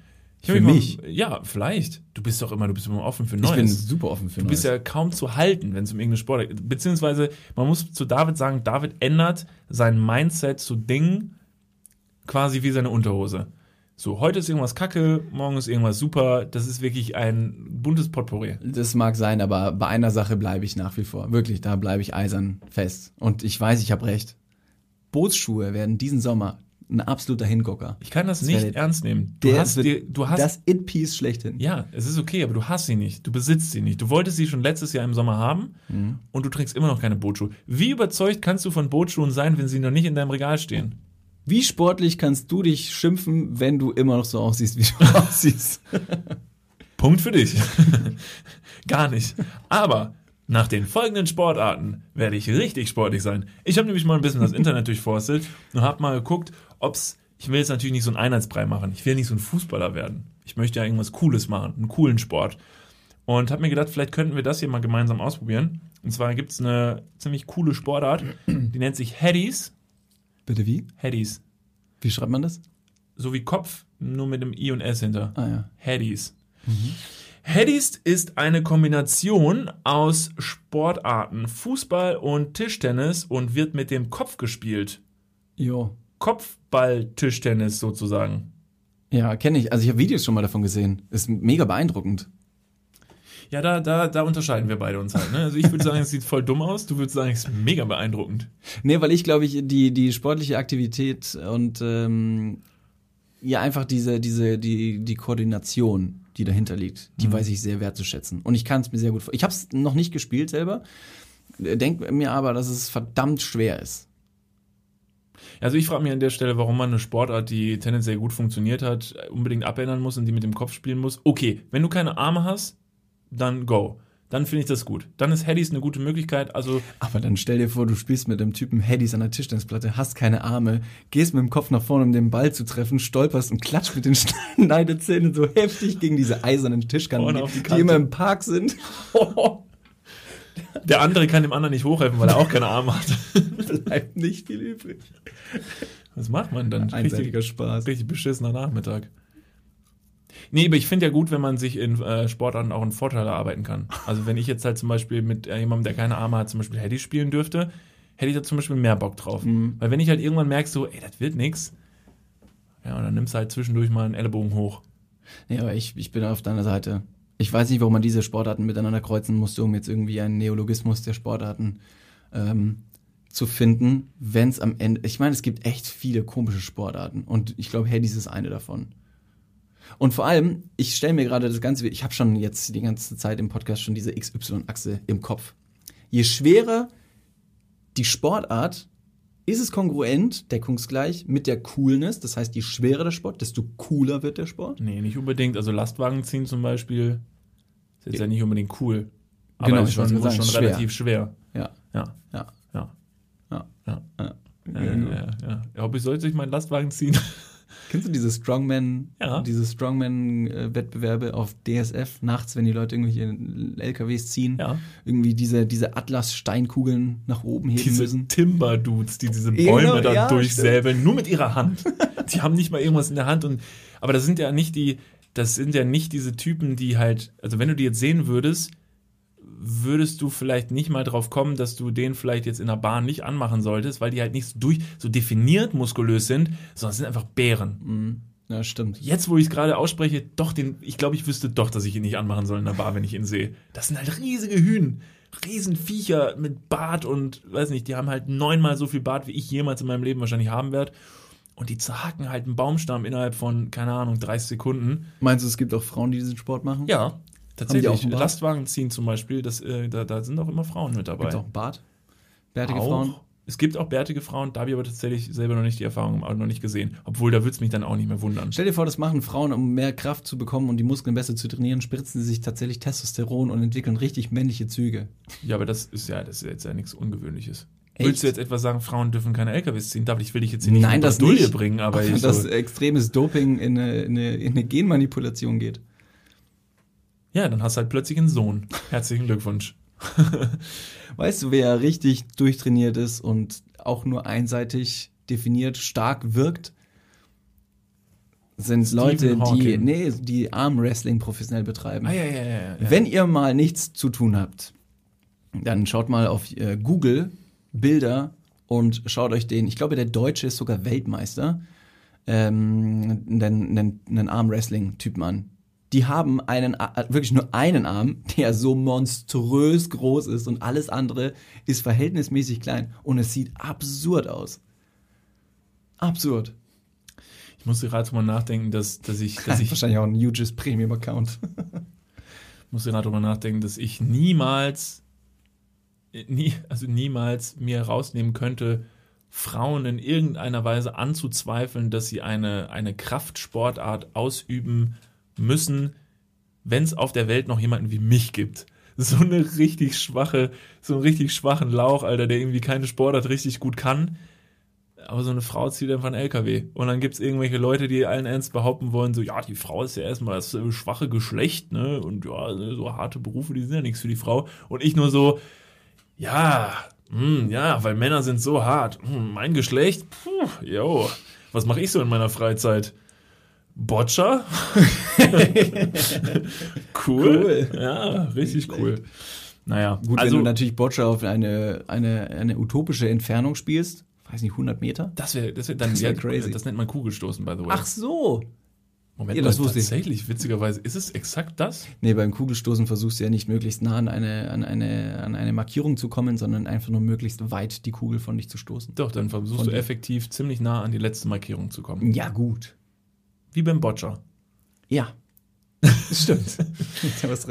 Ich Für mich mich? Mal, ja, vielleicht. Du bist doch immer, du bist immer offen für Ich Neues. bin super offen für Du bist Neues. ja kaum zu halten, wenn es um irgendeine Sport geht. Beziehungsweise, man muss zu David sagen, David ändert sein Mindset zu Dingen quasi wie seine Unterhose. So, heute ist irgendwas kacke, morgen ist irgendwas super. Das ist wirklich ein buntes Potpourri. Das mag sein, aber bei einer Sache bleibe ich nach wie vor. Wirklich, da bleibe ich eisern fest. Und ich weiß, ich habe recht. Bootsschuhe werden diesen Sommer ein absoluter Hingucker. Ich kann das Das nicht ernst nehmen. Du hast, dir, du hast das It-Piece schlechthin. Ja, es ist okay, aber du hast sie nicht. Du besitzt sie nicht. Du wolltest sie schon letztes Jahr im Sommer haben und du trägst immer noch keine Bootschuhe. Wie überzeugt kannst du von Bootschuhen sein, wenn sie noch nicht in deinem Regal stehen? Wie sportlich kannst du dich schimpfen, wenn du immer noch so aussiehst, wie du <laughs> aussiehst? Punkt für dich. <laughs> Gar nicht. Aber nach den folgenden Sportarten werde ich richtig sportlich sein. Ich habe nämlich mal ein bisschen das Internet <laughs> durchforstet und habe mal geguckt, ob's. Ich will jetzt natürlich nicht so einen Einheitsbrei machen. Ich will nicht so ein Fußballer werden. Ich möchte ja irgendwas Cooles machen, einen coolen Sport. Und habe mir gedacht, vielleicht könnten wir das hier mal gemeinsam ausprobieren. Und zwar gibt es eine ziemlich coole Sportart, die nennt sich Headies. Bitte wie? Headies. Wie schreibt man das? So wie Kopf, nur mit dem I und S hinter. Ah ja. Headies. Headies ist eine Kombination aus Sportarten Fußball und Tischtennis und wird mit dem Kopf gespielt. Jo. Kopfball-Tischtennis sozusagen. Ja, kenne ich. Also ich habe Videos schon mal davon gesehen. Ist mega beeindruckend. Ja, da, da, da unterscheiden wir beide uns halt. Ne? Also ich würde sagen, es sieht voll dumm aus. Du würdest sagen, es ist mega beeindruckend. Nee, weil ich glaube ich, die, die sportliche Aktivität und ähm, ja einfach diese, diese, die, die Koordination, die dahinter liegt, die weiß ich sehr wertzuschätzen. Und ich kann es mir sehr gut vor. Ich habe es noch nicht gespielt selber. Denk mir aber, dass es verdammt schwer ist. Also ich frage mich an der Stelle, warum man eine Sportart, die tendenziell gut funktioniert hat, unbedingt abändern muss und die mit dem Kopf spielen muss. Okay, wenn du keine Arme hast, dann go. Dann finde ich das gut. Dann ist Headies eine gute Möglichkeit. Also Aber dann stell dir vor, du spielst mit dem Typen Headies an der Tischtennisplatte, hast keine Arme, gehst mit dem Kopf nach vorne, um den Ball zu treffen, stolperst und klatscht mit den <laughs> Schneidezähnen so heftig gegen diese eisernen Tischkanten, die die, immer im Park sind. <laughs> der andere kann dem anderen nicht hochhelfen, weil er auch keine Arme hat. <laughs> Bleibt nicht viel übrig. Was macht man dann? Einseitiger Richtig, Spaß. richtig beschissener Nachmittag. Nee, aber ich finde ja gut, wenn man sich in äh, Sportarten auch einen Vorteil erarbeiten kann. Also wenn ich jetzt halt zum Beispiel mit äh, jemandem, der keine Arme hat, zum Beispiel Heady spielen dürfte, hätte ich da zum Beispiel mehr Bock drauf. Mhm. Weil wenn ich halt irgendwann merke, so, ey, das wird nix, ja, und dann nimmst du halt zwischendurch mal einen Ellenbogen hoch. Nee, aber ich, ich bin auf deiner Seite. Ich weiß nicht, warum man diese Sportarten miteinander kreuzen musste, um jetzt irgendwie einen Neologismus der Sportarten ähm, zu finden, wenn es am Ende. Ich meine, es gibt echt viele komische Sportarten und ich glaube, Headies ist eine davon. Und vor allem, ich stelle mir gerade das Ganze, ich habe schon jetzt die ganze Zeit im Podcast schon diese XY-Achse im Kopf. Je schwerer die Sportart, ist es kongruent, deckungsgleich mit der Coolness. Das heißt, je schwerer der Sport, desto cooler wird der Sport. Nee, nicht unbedingt. Also Lastwagen ziehen zum Beispiel ist jetzt ja nicht unbedingt cool. Aber Genau, ist schon, ist schon schwer. relativ schwer. Ja, Ja, ja, ja. ja. Ja. ja. Ja, ja, ja, ja. ob ich sollte ich meinen Lastwagen ziehen? <laughs> Kennst du diese Strongman, Ja. diese Strongman-Wettbewerbe auf DSF nachts, wenn die Leute irgendwelche LKWs ziehen, Ja. irgendwie diese, diese Atlas-Steinkugeln nach oben heben Diese müssen? Timber-Dudes, die diese Ja, Bäume genau, dann ja, durchsäbeln, nur mit ihrer Hand. Die haben nicht mal irgendwas in der Hand und, aber das sind ja nicht die, das sind ja nicht diese Typen, die halt, also wenn du die jetzt sehen würdest, würdest du vielleicht nicht mal drauf kommen, dass du den vielleicht jetzt in der Bahn nicht anmachen solltest, weil die halt nicht so durch, so definiert muskulös sind, sondern es sind einfach Bären. Mhm. Ja, stimmt. Jetzt, wo ich es gerade ausspreche, doch den, ich glaube, ich wüsste doch, dass ich ihn nicht anmachen soll in der Bar, wenn ich ihn sehe. Das sind halt riesige Hühn, Riesenviecher mit Bart und, weiß nicht, die haben halt neunmal so viel Bart, wie ich jemals in meinem Leben wahrscheinlich haben werde. Und die zerhacken halt einen Baumstamm innerhalb von, keine Ahnung, 30 Sekunden. Meinst du, es gibt auch Frauen, die diesen Sport machen? Ja, Haben die tatsächlich. Lastwagen ziehen zum Beispiel, das, äh, da, da sind auch immer Frauen mit dabei. Gibt auch einen Bart? Bärtige Auch. Frauen? Es gibt auch bärtige Frauen, da habe ich aber tatsächlich selber noch nicht die Erfahrung auch noch nicht gesehen. Obwohl, da würde es mich dann auch nicht mehr wundern. Stell dir vor, das machen Frauen, um mehr Kraft zu bekommen und die Muskeln besser zu trainieren, spritzen sie sich tatsächlich Testosteron und entwickeln richtig männliche Züge. Ja, aber das ist ja, das ist jetzt ja nichts Ungewöhnliches. Echt? Willst du jetzt etwa sagen, Frauen dürfen keine LKWs ziehen? David, ich will dich jetzt hier nicht Nein, in das nicht. bringen, aber ich dass so, extremes Doping in eine, in, eine, in eine Genmanipulation geht. ja, dann hast du halt plötzlich einen Sohn. Herzlichen Glückwunsch. <laughs> Weißt du, wer richtig durchtrainiert ist und auch nur einseitig definiert stark wirkt? Sind Leute, die, nee, die Armwrestling professionell betreiben. Ah, ja, ja, ja, ja. Wenn ihr mal nichts zu tun habt, dann schaut mal auf äh, Google Bilder und schaut euch den, ich glaube, der Deutsche ist sogar Weltmeister, ähm, einen, einen, einen Armwrestling-Typen an. Die haben einen, äh, wirklich nur einen Arm, der so monströs groß ist und alles andere ist verhältnismäßig klein und es sieht absurd aus. Absurd. Ich musste gerade drüber nachdenken, dass, dass ich, dass <laughs> ich, Wahrscheinlich auch ein huges Premium-Account. musste gerade drüber nachdenken, dass ich niemals, nie, also niemals mir rausnehmen könnte, Frauen in irgendeiner Weise anzuzweifeln, dass sie eine, eine Kraftsportart ausüben müssen, wenn es auf der Welt noch jemanden wie mich gibt. So eine richtig schwache, so einen richtig schwachen Lauch, Alter, der irgendwie keine Sportart richtig gut kann. Aber so eine Frau zieht einfach einen LKW. Und dann gibt es irgendwelche Leute, die allen ernst behaupten wollen, so, ja, die Frau ist ja erstmal das äh, schwache Geschlecht, ne? Und ja, so harte Berufe, die sind ja nichts für die Frau. Und ich nur so, ja, hm, ja, weil Männer sind so hart. Hm, mein Geschlecht, puh, jo, was mache ich so in meiner Freizeit? Boccia? <laughs> cool. Cool. Ja, richtig Nicht cool. Naja, Gut, also wenn du natürlich Boccia auf eine, eine, eine utopische Entfernung spielst, weiß nicht, 100 Meter? das wäre das wär dann Das wär ja, crazy. Das nennt man Kugelstoßen, by the way. Ach so. Moment, ja, das mal, wusste ich. tatsächlich, witzigerweise, ist es exakt das? Nee, beim Kugelstoßen versuchst du ja nicht möglichst nah an eine, an, eine, an eine Markierung zu kommen, sondern einfach nur möglichst weit die Kugel von dich zu stoßen. Doch, dann versuchst Von du effektiv ziemlich nah an die letzte Markierung zu kommen. Ja, gut. Wie beim Boccia. Ja. <laughs> Stimmt.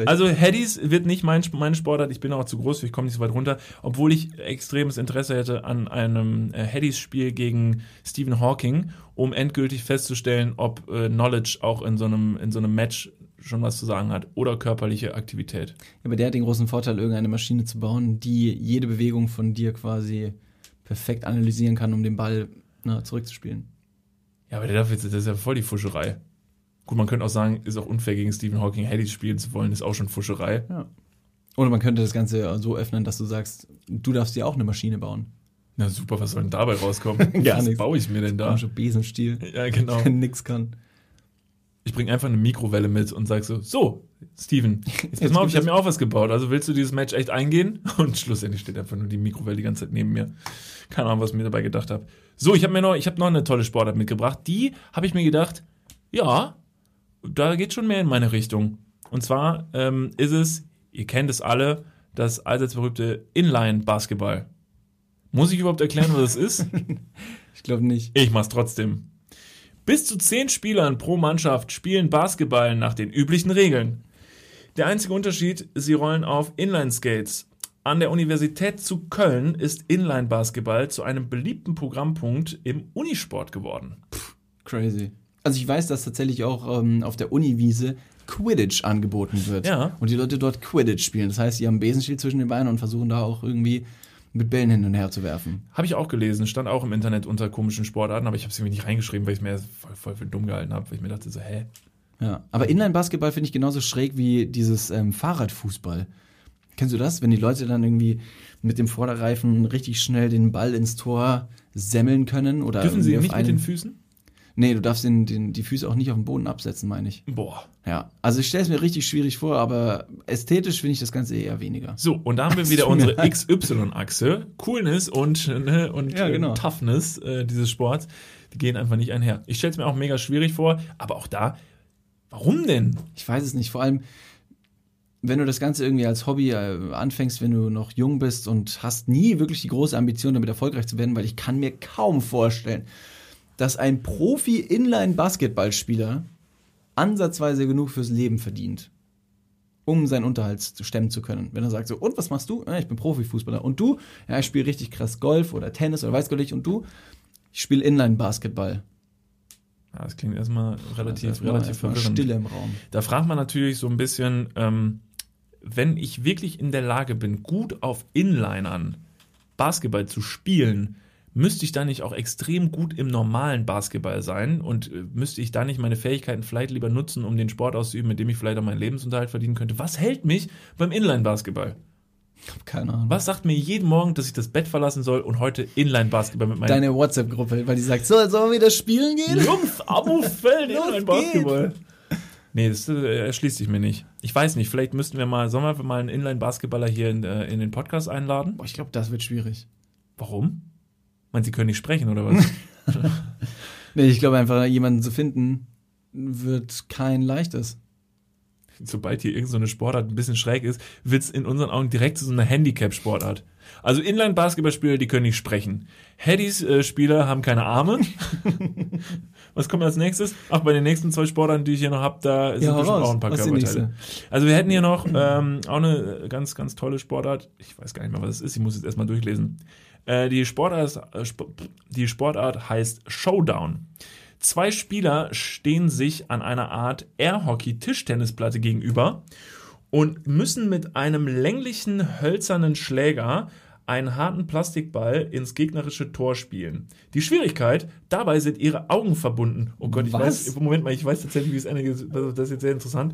Also Headies wird nicht mein, meine Sportart, ich bin auch zu groß, ich komme nicht so weit runter, obwohl ich extremes Interesse hätte an einem äh, Headies-Spiel gegen Stephen Hawking, um endgültig festzustellen, ob äh, Knowledge auch in so, einem, in so einem Match schon was zu sagen hat oder körperliche Aktivität. Aber der hat den großen Vorteil, irgendeine Maschine zu bauen, die jede Bewegung von dir quasi perfekt analysieren kann, um den Ball na, zurückzuspielen. Ja, aber der darf jetzt, das ist ja voll die Fuscherei. Gut, man könnte auch sagen, ist auch unfair gegen Stephen Hawking Headies spielen zu wollen, ist auch schon Fuscherei. Oder man könnte das Ganze so öffnen, dass du sagst, du darfst dir auch eine Maschine bauen. Na super, was soll denn dabei rauskommen? <laughs> Gar was nichts. baue ich mir denn da? Komischer Besenstiel, Ja, genau. <laughs> nix kann. Ich bring einfach eine Mikrowelle mit und sag so, so, Steven, jetzt pass mal auf, ich habe mir auch was gebaut. Also willst du dieses Match echt eingehen? <laughs> Und schlussendlich steht einfach nur die Mikrowelle die ganze Zeit neben mir. Keine Ahnung, was ich mir dabei gedacht habe. So, ich habe mir noch, ich habe noch eine tolle Sportart mitgebracht. Die habe ich mir gedacht, ja, da geht schon mehr in meine Richtung. Und zwar ähm, ist es, ihr kennt es alle, das allseits berühmte Inline-Basketball. Muss ich überhaupt erklären, was es ist? <laughs> Ich glaube nicht. Ich mach's trotzdem. Bis zu zehn Spielern pro Mannschaft spielen Basketball nach den üblichen Regeln. Der einzige Unterschied, sie rollen auf Inline-Skates. An der Universität zu Köln ist Inline-Basketball zu einem beliebten Programmpunkt im Unisport geworden. Crazy. Also ich weiß, dass tatsächlich auch ähm, auf der Uniwiese Quidditch angeboten wird. Ja. Und die Leute dort Quidditch spielen. Das heißt, sie haben einen Besenstiel zwischen den Beinen und versuchen da auch irgendwie mit Bällen hin und her zu werfen. Habe ich auch gelesen, stand auch im Internet unter komischen Sportarten, aber ich habe es irgendwie nicht reingeschrieben, weil ich es mir voll, voll für dumm gehalten habe, weil ich mir dachte so, hä? Ja. Aber Inline-Basketball finde ich genauso schräg wie dieses ähm, Fahrradfußball. Kennst du das? Wenn die Leute dann irgendwie mit dem Vorderreifen richtig schnell den Ball ins Tor semmeln können oder Dürfen sie nicht mit den Füßen? Nee, du darfst den, den, die Füße auch nicht auf den Boden absetzen, meine ich. Boah. Ja. Also ich stelle es mir richtig schwierig vor, aber ästhetisch finde ich das Ganze eher weniger. So, und da haben wir <laughs> wieder unsere. XY-Achse. Coolness und, ne, und Ja, genau. äh, Toughness äh, dieses Sports, die gehen einfach nicht einher. Ich stelle es mir auch mega schwierig vor, aber auch da, warum denn? Ich weiß es nicht. Vor allem, wenn du das Ganze irgendwie als Hobby äh, anfängst, wenn du noch jung bist und hast nie wirklich die große Ambition, damit erfolgreich zu werden, weil ich kann mir kaum vorstellen, dass ein Profi-Inline-Basketballspieler ansatzweise genug fürs Leben verdient, um seinen Unterhalt zu stemmen zu können. Wenn er sagt so, und was machst du? Ja, ich bin Profifußballer. Und du? Ja, ich spiele richtig krass Golf oder Tennis oder weiß Gott nicht. Und du? Ich spiele Inline-Basketball. Ja, das klingt erstmal relativ, erstmal- relativ erstmal verwirrend. Stille im Raum. Da fragt man natürlich so ein bisschen, ähm, wenn ich wirklich in der Lage bin, gut auf Inlinern Basketball zu spielen, müsste ich da nicht auch extrem gut im normalen Basketball sein und äh, müsste ich da nicht meine Fähigkeiten vielleicht lieber nutzen, um den Sport auszuüben, mit dem ich vielleicht auch meinen Lebensunterhalt verdienen könnte? Was hält mich beim Inline-Basketball? Keine Ahnung. Was sagt mir jeden Morgen, dass ich das Bett verlassen soll und heute Inline-Basketball mit meinen Deine WhatsApp-Gruppe, weil die sagt, so, sollen wir das spielen gehen? Jungs, Abo <laughs> fällt Inline-Basketball. Nee, das äh, erschließt sich mir nicht. Ich weiß nicht, vielleicht müssten wir mal, sollen wir mal einen Inline-Basketballer hier in, äh, in den Podcast einladen? Boah, ich glaube, das wird schwierig. Warum? Meinen Sie können nicht sprechen oder was? <laughs> Nee, ich glaube einfach, jemanden zu finden, wird kein leichtes. Sobald hier irgendeine so eine Sportart ein bisschen schräg ist, wird es in unseren Augen direkt zu so einer Handicap-Sportart. Also Inline-Basketballspieler, die können nicht sprechen. Headies-Spieler haben keine Arme. <laughs> Was kommt als nächstes? Ach, bei den nächsten zwei Sportarten, die ich hier noch habe, da sind Ja, bestimmt auch ein paar Körperteile. Also wir hätten hier noch ähm, auch eine ganz, ganz tolle Sportart. Ich weiß gar nicht mehr, was es ist. Ich muss jetzt erstmal durchlesen. Äh, die, Sportart, äh, Sp- die Sportart heißt Showdown. Zwei Spieler stehen sich an einer Art Airhockey-Tischtennisplatte gegenüber und müssen mit einem länglichen hölzernen Schläger einen harten Plastikball ins gegnerische Tor spielen. Die Schwierigkeit, dabei sind ihre Augen verbunden. Oh Gott, ich Was? weiß, Moment mal, ich weiß tatsächlich, wie es endet. Das ist jetzt sehr interessant.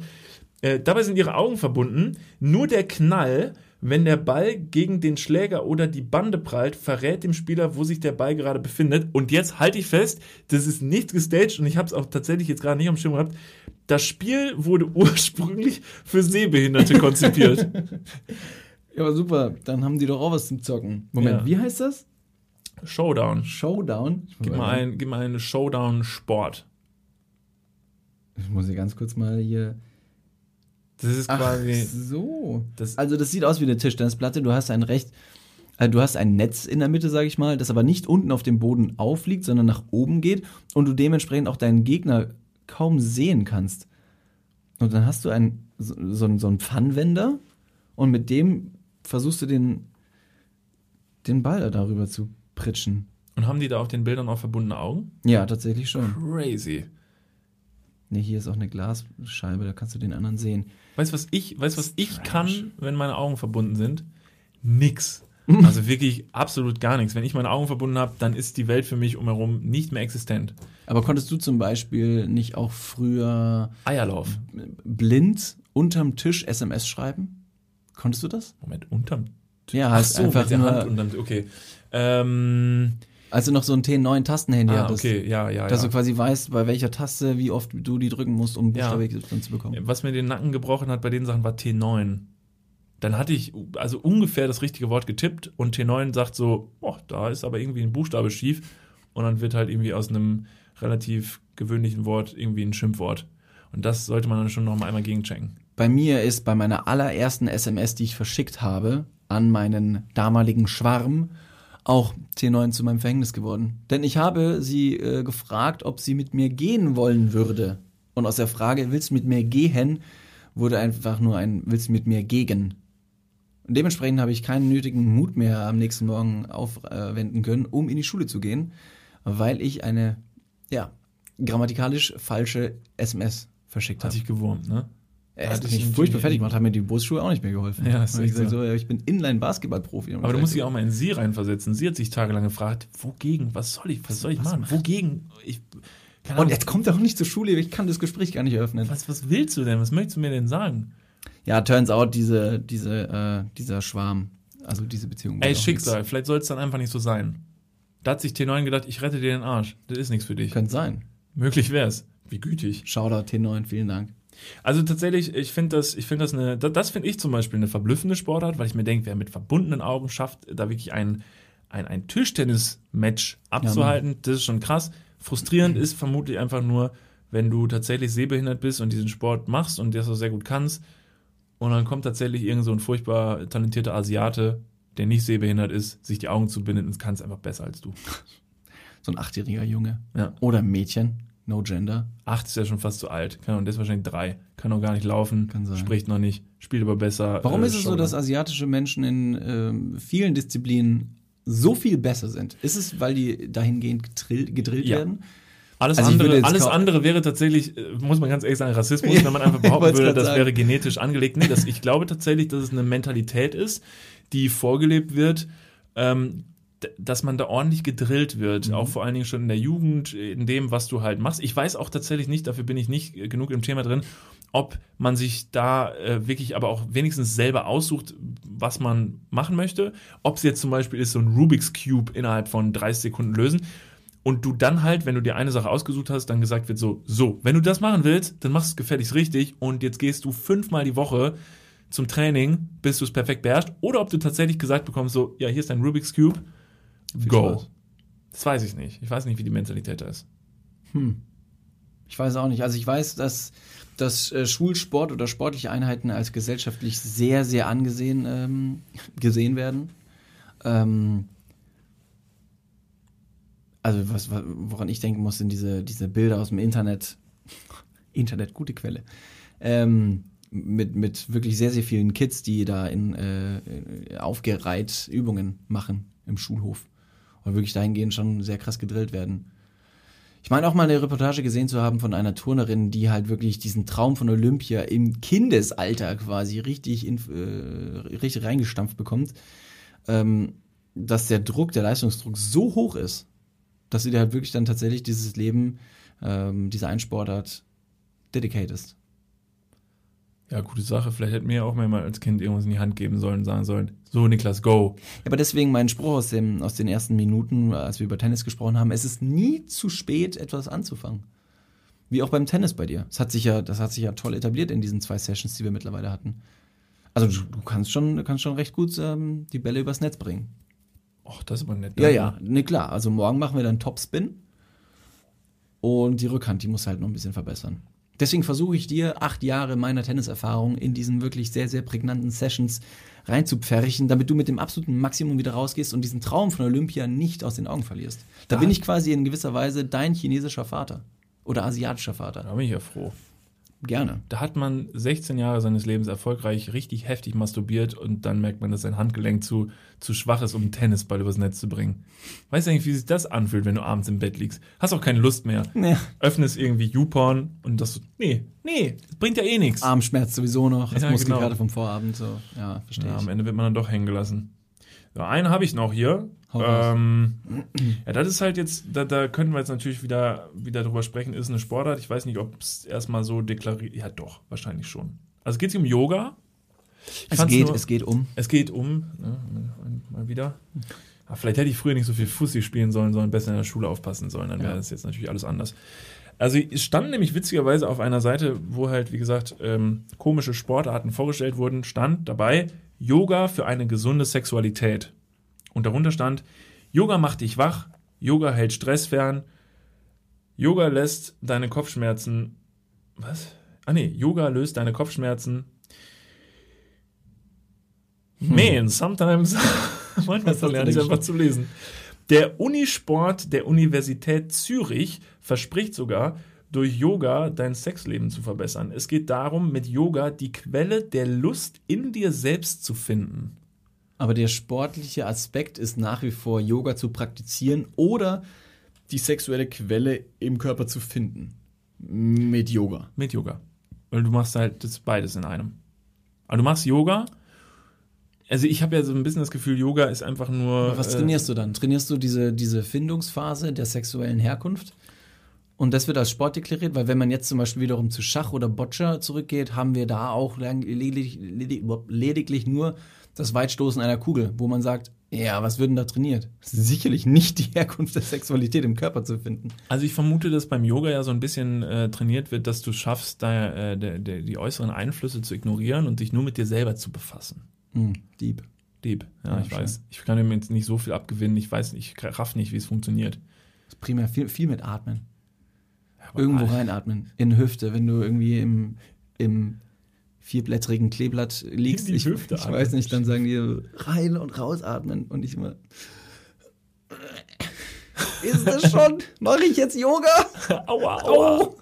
Äh, dabei sind ihre Augen verbunden. Nur der Knall, wenn der Ball gegen den Schläger oder die Bande prallt, verrät dem Spieler, wo sich der Ball gerade befindet. Und jetzt halte ich fest, das ist nicht gestaged und ich habe es auch tatsächlich jetzt gerade nicht am Schirm gehabt. Das Spiel wurde <laughs> ursprünglich für Sehbehinderte <laughs> konzipiert. Ja, aber super, dann haben die doch auch was zum Zocken. Moment, Ja. wie heißt das? Showdown. Showdown? Gib mal ein, gib mal einen Showdown-Sport. Ich muss hier ganz kurz mal hier. Das ist Ach quasi. so. Das, Also das sieht aus wie eine Tischtennisplatte. Du hast ein recht, äh, du hast ein Netz in der Mitte, sage ich mal, das aber nicht unten auf dem Boden aufliegt, sondern nach oben geht und du dementsprechend auch deinen Gegner kaum sehen kannst. Und dann hast du ein, so, so, einen- so einen Pfannwender und mit dem versuchst du den, den Ball da darüber zu pritschen. und haben die da auf den Bildern auch verbundene Augen? Ja, tatsächlich schon. Crazy. Ne, hier ist auch eine Glasscheibe, da kannst du den anderen sehen. Weißt du, was ich, weißt, was ich kann, wenn meine Augen verbunden sind? Nix. <laughs> Also wirklich absolut gar nichts. Wenn ich meine Augen verbunden habe, dann ist die Welt für mich umherum nicht mehr existent. Aber konntest du zum Beispiel nicht auch früher Eierlauf. blind unterm Tisch SMS schreiben? Konntest du das? Moment, unterm Ja, heißt einfach mit der Hand unterm, okay. Ähm, Als du noch so ein T9-Tastenhandy Ah, hattest. okay, ja, ja, Dass ja. du quasi weißt, bei welcher Taste, wie oft du die drücken musst, um Ja. Buchstabe XY zu bekommen. Was mir den Nacken gebrochen hat bei den Sachen war T9. Dann hatte ich also ungefähr das richtige Wort getippt und T9 sagt so, boah, da ist aber irgendwie ein Buchstabe schief und dann wird halt irgendwie aus einem relativ gewöhnlichen Wort irgendwie ein Schimpfwort. Und das sollte man dann schon noch mal einmal gegenchecken. Bei mir ist bei meiner allerersten SMS, die ich verschickt habe, an meinen damaligen Schwarm, auch T9 zu meinem Verhängnis geworden. Denn ich habe sie äh, gefragt, ob sie mit mir gehen wollen würde. Und aus der Frage, willst du mit mir gehen, wurde einfach nur ein, willst du mit mir gegen? Und dementsprechend habe ich keinen nötigen Mut mehr am nächsten Morgen aufwenden können, um in die Schule zu gehen, weil ich eine, ja, grammatikalisch falsche SMS verschickt Hat habe. sich gewurmt, ne? Er Hat hat mich furchtbar fertig gemacht, haben mir die Busschuhe auch nicht mehr geholfen. Ja, ist ich gesagt, so. ich bin Inline-Basketball-Profi. Aber du musst dich auch mal in sie reinversetzen. Sie hat sich tagelang gefragt, wogegen? Was soll ich? Was soll ich machen? Wogegen? Ich, Und jetzt kommt er auch nicht zur Schule, ich kann das Gespräch gar nicht eröffnen. was, was willst du denn? Was möchtest du mir denn sagen? Ja, turns out, diese, diese, äh, dieser Schwarm, also diese Beziehung. Ey, Schicksal, vielleicht soll es dann einfach nicht so sein. Da hat sich T9 gedacht, ich rette dir den Arsch. Das ist nichts für dich. Könnte sein. Möglich wär's. Wie gütig. Shoutout T9, vielen Dank. Also tatsächlich, ich finde das, ich finde das eine, das, finde ich zum Beispiel eine verblüffende Sportart, weil ich mir denke, wer mit verbundenen Augen schafft, da wirklich ein, ein, ein Tischtennis-Match abzuhalten, das ist schon krass. Frustrierend ist vermutlich einfach nur, wenn du tatsächlich sehbehindert bist und diesen Sport machst und das auch sehr gut kannst und dann kommt tatsächlich irgend so ein furchtbar talentierter Asiate, der nicht sehbehindert ist, sich die Augen zubindet und kann es einfach besser als du. <laughs> So ein achtjähriger Junge. Ja. Oder ein Mädchen. No gender. Acht ist ja schon fast zu alt. Kann, und der ist wahrscheinlich drei. Kann noch gar nicht laufen, Kann sein. spricht noch nicht, spielt aber besser. Warum äh, ist es so, dass asiatische Menschen in ähm, vielen Disziplinen so viel besser sind? Ist es, weil die dahingehend gedrillt, gedrillt Ja. werden? Alles, Also andere, alles andere wäre tatsächlich, äh, muss man ganz ehrlich sagen, Rassismus, wenn man einfach <laughs> behaupten würde, das sagen. wäre genetisch angelegt. Nee, das, ich glaube tatsächlich, dass es eine Mentalität ist, die vorgelebt wird, ähm, dass man da ordentlich gedrillt wird, Mhm. auch vor allen Dingen schon in der Jugend, in dem, was du halt machst. Ich weiß auch tatsächlich nicht, dafür bin ich nicht äh, genug im Thema drin, ob man sich da äh, wirklich aber auch wenigstens selber aussucht, was man machen möchte. Ob es jetzt zum Beispiel ist, so ein Rubik's Cube innerhalb von 30 Sekunden lösen. Und du dann halt, wenn du dir eine Sache ausgesucht hast, dann gesagt wird so, so, wenn du das machen willst, dann machst du es gefälligst richtig und jetzt gehst du fünfmal die Woche zum Training, bis du es perfekt beherrschst. Oder ob du tatsächlich gesagt bekommst, so, ja, hier ist dein Rubik's Cube, Viel go. Spaß. Das weiß ich nicht. Ich weiß nicht, wie die Mentalität da ist. Ich weiß auch nicht. Also ich weiß, dass, dass äh, Schulsport oder sportliche Einheiten als gesellschaftlich sehr, sehr angesehen ähm, <laughs> gesehen werden. Ähm, also was, wa- woran ich denken muss, sind diese, diese Bilder aus dem Internet. <laughs> Internet, gute Quelle. Ähm, mit, mit wirklich sehr, sehr vielen Kids, die da in äh, äh, aufgereiht Übungen machen im Schulhof. Und wirklich dahingehend schon sehr krass gedrillt werden. Ich meine auch mal eine Reportage gesehen zu haben von einer Turnerin, die halt wirklich diesen Traum von Olympia im Kindesalter quasi richtig, in, äh, richtig reingestampft bekommt, ähm, dass der Druck, der Leistungsdruck so hoch ist, dass sie dir halt wirklich dann tatsächlich dieses Leben, ähm, diese Einsportart dedicated ist. Ja, gute Sache. Vielleicht hätten wir ja auch mal als Kind irgendwas in die Hand geben sollen, sagen sollen, so Niklas, go. Ja, aber deswegen mein Spruch aus, dem, aus den ersten Minuten, als wir über Tennis gesprochen haben, es ist nie zu spät, etwas anzufangen. Wie auch beim Tennis bei dir. Das hat sich ja, das hat sich ja toll etabliert in diesen zwei Sessions, die wir mittlerweile hatten. Also du, du kannst schon, du kannst schon recht gut ähm, die Bälle übers Netz bringen. Och, das ist aber nett. Ja, ja, ne klar. Also morgen machen wir dann Topspin. Und die Rückhand, die muss halt noch ein bisschen verbessern. Deswegen versuche ich dir acht Jahre meiner Tenniserfahrung in diesen wirklich sehr, sehr prägnanten Sessions reinzupferchen, damit du mit dem absoluten Maximum wieder rausgehst und diesen Traum von Olympia nicht aus den Augen verlierst. Da Da- bin ich quasi in gewisser Weise dein chinesischer Vater oder asiatischer Vater. Da bin ich ja froh. Gerne. Da hat man 16 Jahre seines Lebens erfolgreich richtig heftig masturbiert und dann merkt man, dass sein Handgelenk zu, zu schwach ist, um einen Tennisball übers Netz zu bringen. Weißt du eigentlich, wie sich das anfühlt, wenn du abends im Bett liegst? Hast auch keine Lust mehr. Ja. Öffnest irgendwie YouPorn und das so, nee, nee, das bringt ja eh nichts. Armschmerz sowieso noch, das Ja, Muskel genau. gerade vom Vorabend so. Ja, verstehe Ja, ich. am Ende wird man dann doch hängen gelassen. Ja, einen habe ich noch hier. Ähm, ja, das ist halt jetzt, da, da könnten wir jetzt natürlich wieder, wieder drüber sprechen, ist eine Sportart. Ich weiß nicht, ob es erstmal so deklariert. Ja, doch, wahrscheinlich schon. Also geht es um Yoga. Ich Es geht, nur- es geht um. es geht um, ne, mal wieder, Ah, vielleicht hätte ich früher nicht so viel Fussi spielen sollen, sondern besser in der Schule aufpassen sollen. Dann wäre Ja. das jetzt natürlich alles anders. Also es stand nämlich witzigerweise auf einer Seite, wo halt, wie gesagt, ähm, komische Sportarten vorgestellt wurden, stand dabei Yoga für eine gesunde Sexualität. Und darunter stand, Yoga macht dich wach, Yoga hält Stress fern, Yoga lässt deine Kopfschmerzen. Was? Ah nee, Yoga löst deine Kopfschmerzen. Man, sometimes. <laughs> Manchmal lerne ich denn einfach zu lesen. Der Unisport der Universität Zürich verspricht sogar, durch Yoga dein Sexleben zu verbessern. Es geht darum, mit Yoga die Quelle der Lust in dir selbst zu finden. Aber der sportliche Aspekt ist nach wie vor Yoga zu praktizieren oder die sexuelle Quelle im Körper zu finden. Mit Yoga. Mit Yoga. Weil du machst halt das beides in einem. Aber du machst Yoga. Also ich habe ja so ein bisschen das Gefühl, Yoga ist einfach nur. Aber was äh, trainierst du dann? Trainierst du diese, diese Findungsphase der sexuellen Herkunft? Und das wird als Sport deklariert, weil wenn man jetzt zum Beispiel wiederum zu Schach oder Boccia zurückgeht, haben wir da auch lediglich, ledig- lediglich nur das Weitstoßen einer Kugel, wo man sagt, ja, was wird denn da trainiert? Sicherlich nicht die Herkunft der Sexualität im Körper zu finden. Also ich vermute, dass beim Yoga ja so ein bisschen äh, trainiert wird, dass du schaffst, da, äh, der, der, die äußeren Einflüsse zu ignorieren und dich nur mit dir selber zu befassen. Hm, deep. Deep. Ja, Ja, ich weiß. Ich kann mir jetzt nicht so viel abgewinnen. Ich weiß nicht, ich raff nicht, wie es funktioniert. Das ist primär viel, viel mit Atmen. Aber Irgendwo reinatmen. In Hüfte, wenn du irgendwie im, im vierblättrigen Kleeblatt liegst. Ich, ich weiß nicht, dann sagen die rein und rausatmen und ich immer. Ist das <laughs> schon? Mache ich jetzt Yoga? <laughs> Aua, aua.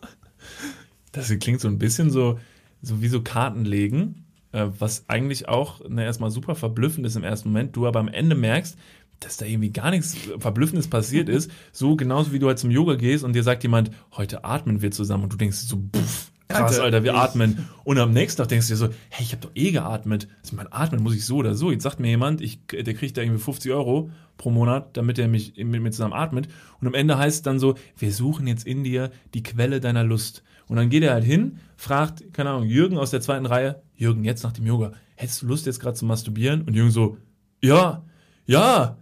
Das klingt so ein bisschen so, so wie so Karten legen, äh, was eigentlich auch na, erstmal super verblüffend ist im ersten Moment. Du aber am Ende merkst, dass da irgendwie gar nichts Verblüffendes passiert <laughs> ist. So genauso wie du halt zum Yoga gehst und dir sagt jemand, heute atmen wir zusammen und du denkst so, pff, krass, Alter, wir atmen. Und am nächsten Tag denkst du dir so, hey, ich habe doch eh geatmet. Also mein Atmen muss ich so oder so. Jetzt sagt mir jemand, ich, der kriegt da irgendwie 50 Euro pro Monat, damit er mich mit mir zusammen atmet. Und am Ende heißt es dann so, wir suchen jetzt in dir die Quelle deiner Lust. Und dann geht er halt hin, fragt, keine Ahnung, Jürgen aus der zweiten Reihe, Jürgen, jetzt nach dem Yoga, hättest du Lust jetzt gerade zu masturbieren? Und Jürgen so, ja, ja,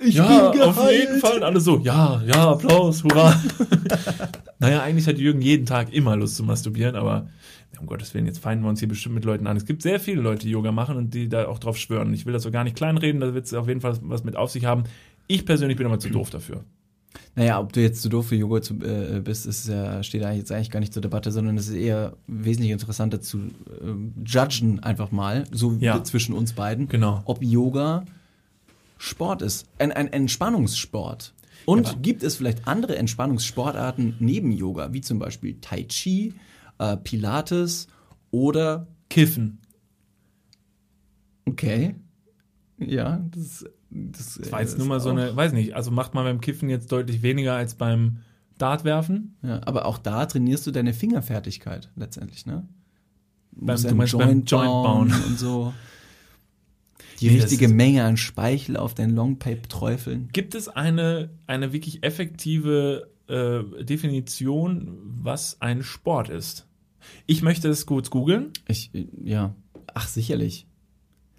Ich ja, bin auf jeden Fall. Und alle so, ja, ja, Applaus, hurra. <laughs> naja, eigentlich hat Jürgen jeden Tag immer Lust zu masturbieren, aber um Gottes Willen, jetzt feinden wir uns hier bestimmt mit Leuten an. Es gibt sehr viele Leute, die Yoga machen und die da auch drauf schwören. Ich will das so gar nicht kleinreden, da wird es auf jeden Fall was mit auf sich haben. Ich persönlich bin aber zu doof dafür. Naja, ob du jetzt zu doof für Yoga zu, äh, bist, ist, ja, steht eigentlich jetzt eigentlich gar nicht zur Debatte, sondern es ist eher wesentlich interessanter zu ähm, judgen einfach mal, so wie Ja. zwischen uns beiden, Genau. ob Yoga Sport ist, ein, ein Entspannungssport. Und Ja. gibt es vielleicht andere Entspannungssportarten neben Yoga, wie zum Beispiel Tai Chi, äh, Pilates oder Kiffen. okay, ja, das, das, Das war jetzt nur mal so eine, weiß nicht, also macht man beim Kiffen jetzt deutlich weniger als beim Dartwerfen. Ja, aber auch da trainierst du deine Fingerfertigkeit letztendlich, ne? Du Beim- du meinst beim Joint bauen. und so. <laughs> Die richtige Menge an Speichel auf dein Longpape träufeln. Gibt es eine, eine wirklich effektive äh, Definition, was ein Sport ist? Ich möchte es kurz googeln. Ich, ja. Ach, sicherlich.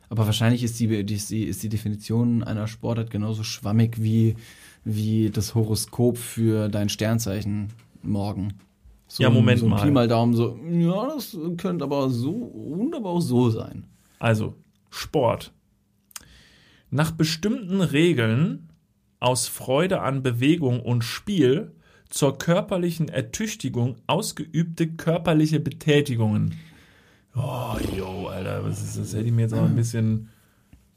Aber wahrscheinlich ist die, die, ist die, Definition einer Sportart genauso schwammig wie, wie das Horoskop für dein Sternzeichen morgen. So Ja, Moment so ein mal. Pi mal Daumen, so, ja, das könnte aber so und aber auch so sein. Also, Sport. Nach bestimmten Regeln aus Freude an Bewegung und Spiel zur körperlichen Ertüchtigung ausgeübte körperliche Betätigungen. Oh, yo, Alter, was ist das? Hätte ich mir jetzt auch ein bisschen,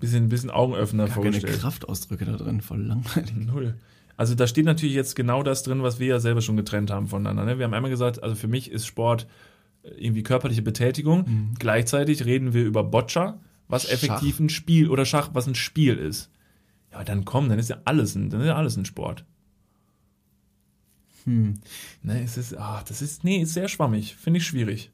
bisschen, bisschen Augenöffner Gar keine vorgestellt. Kraftausdrücke da drin, voll langweilig. Null. Also da steht natürlich jetzt genau das drin, was wir ja selber schon getrennt haben voneinander. Ne? Wir haben einmal gesagt, also für mich ist Sport äh, irgendwie körperliche Betätigung. Gleichzeitig reden wir über Boccia, was Schach. effektiv ein Spiel oder Schach, was ein Spiel ist. Ja, dann komm, dann ist ja alles ein, dann ist ja alles ein Sport. Hm. Ne, es ist, ach, das ist, nee, ist sehr schwammig. Finde ich schwierig.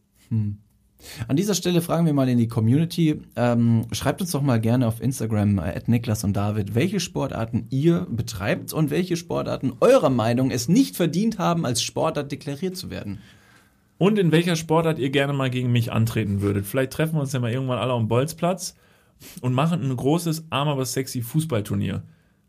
An dieser Stelle fragen wir mal in die Community. Ähm, schreibt uns doch mal gerne auf Instagram äh, at Niklas und David, welche Sportarten ihr betreibt und welche Sportarten eurer Meinung es nicht verdient haben, als Sportart deklariert zu werden. Und in welcher Sportart ihr gerne mal gegen mich antreten würdet. Vielleicht treffen wir uns ja mal irgendwann alle am Bolzplatz und machen ein großes, arm aber sexy Fußballturnier.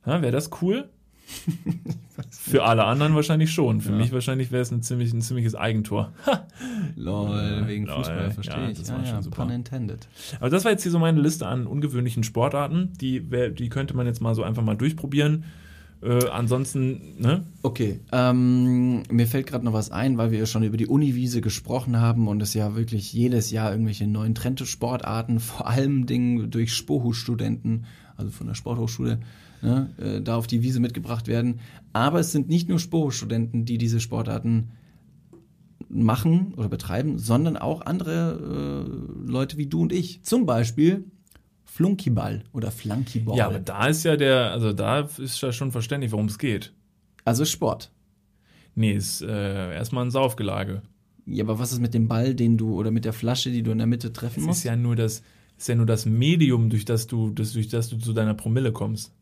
Ja, wäre das cool? <laughs> Für alle anderen wahrscheinlich schon. Für Ja. mich wahrscheinlich wäre es ein, ziemlich, ein ziemliches Eigentor. <laughs> Lol, wegen Lol, Fußball, verstehe ja, ich. das Ja, war schon super. pun intended. Aber das war jetzt hier so meine Liste an ungewöhnlichen Sportarten. Die, die könnte man jetzt mal so einfach mal durchprobieren. Äh, ansonsten, ne? Okay, ähm, mir fällt gerade noch was ein, weil wir ja schon über die Uniwiese gesprochen haben und es ja wirklich jedes Jahr irgendwelche neuen Trendsportarten, vor allem Dingen durch Spohu-Studenten, also von der Sporthochschule, ne, äh, da auf die Wiese mitgebracht werden. Aber es sind nicht nur Spohu-Studenten, die diese Sportarten machen oder betreiben, sondern auch andere äh, Leute wie du und ich. Zum Beispiel Flunkyball oder Flunkyball. Ja, aber da ist ja der, also da ist ja schon verständlich, worum es geht. also Sport. Nee, ist äh, erstmal ein Saufgelage. Ja, aber was ist mit dem Ball, den du oder mit der Flasche, die du in der Mitte treffen Es musst? ist ja nur das, ist ja nur das Medium, durch das du, das, durch das du zu deiner Promille kommst.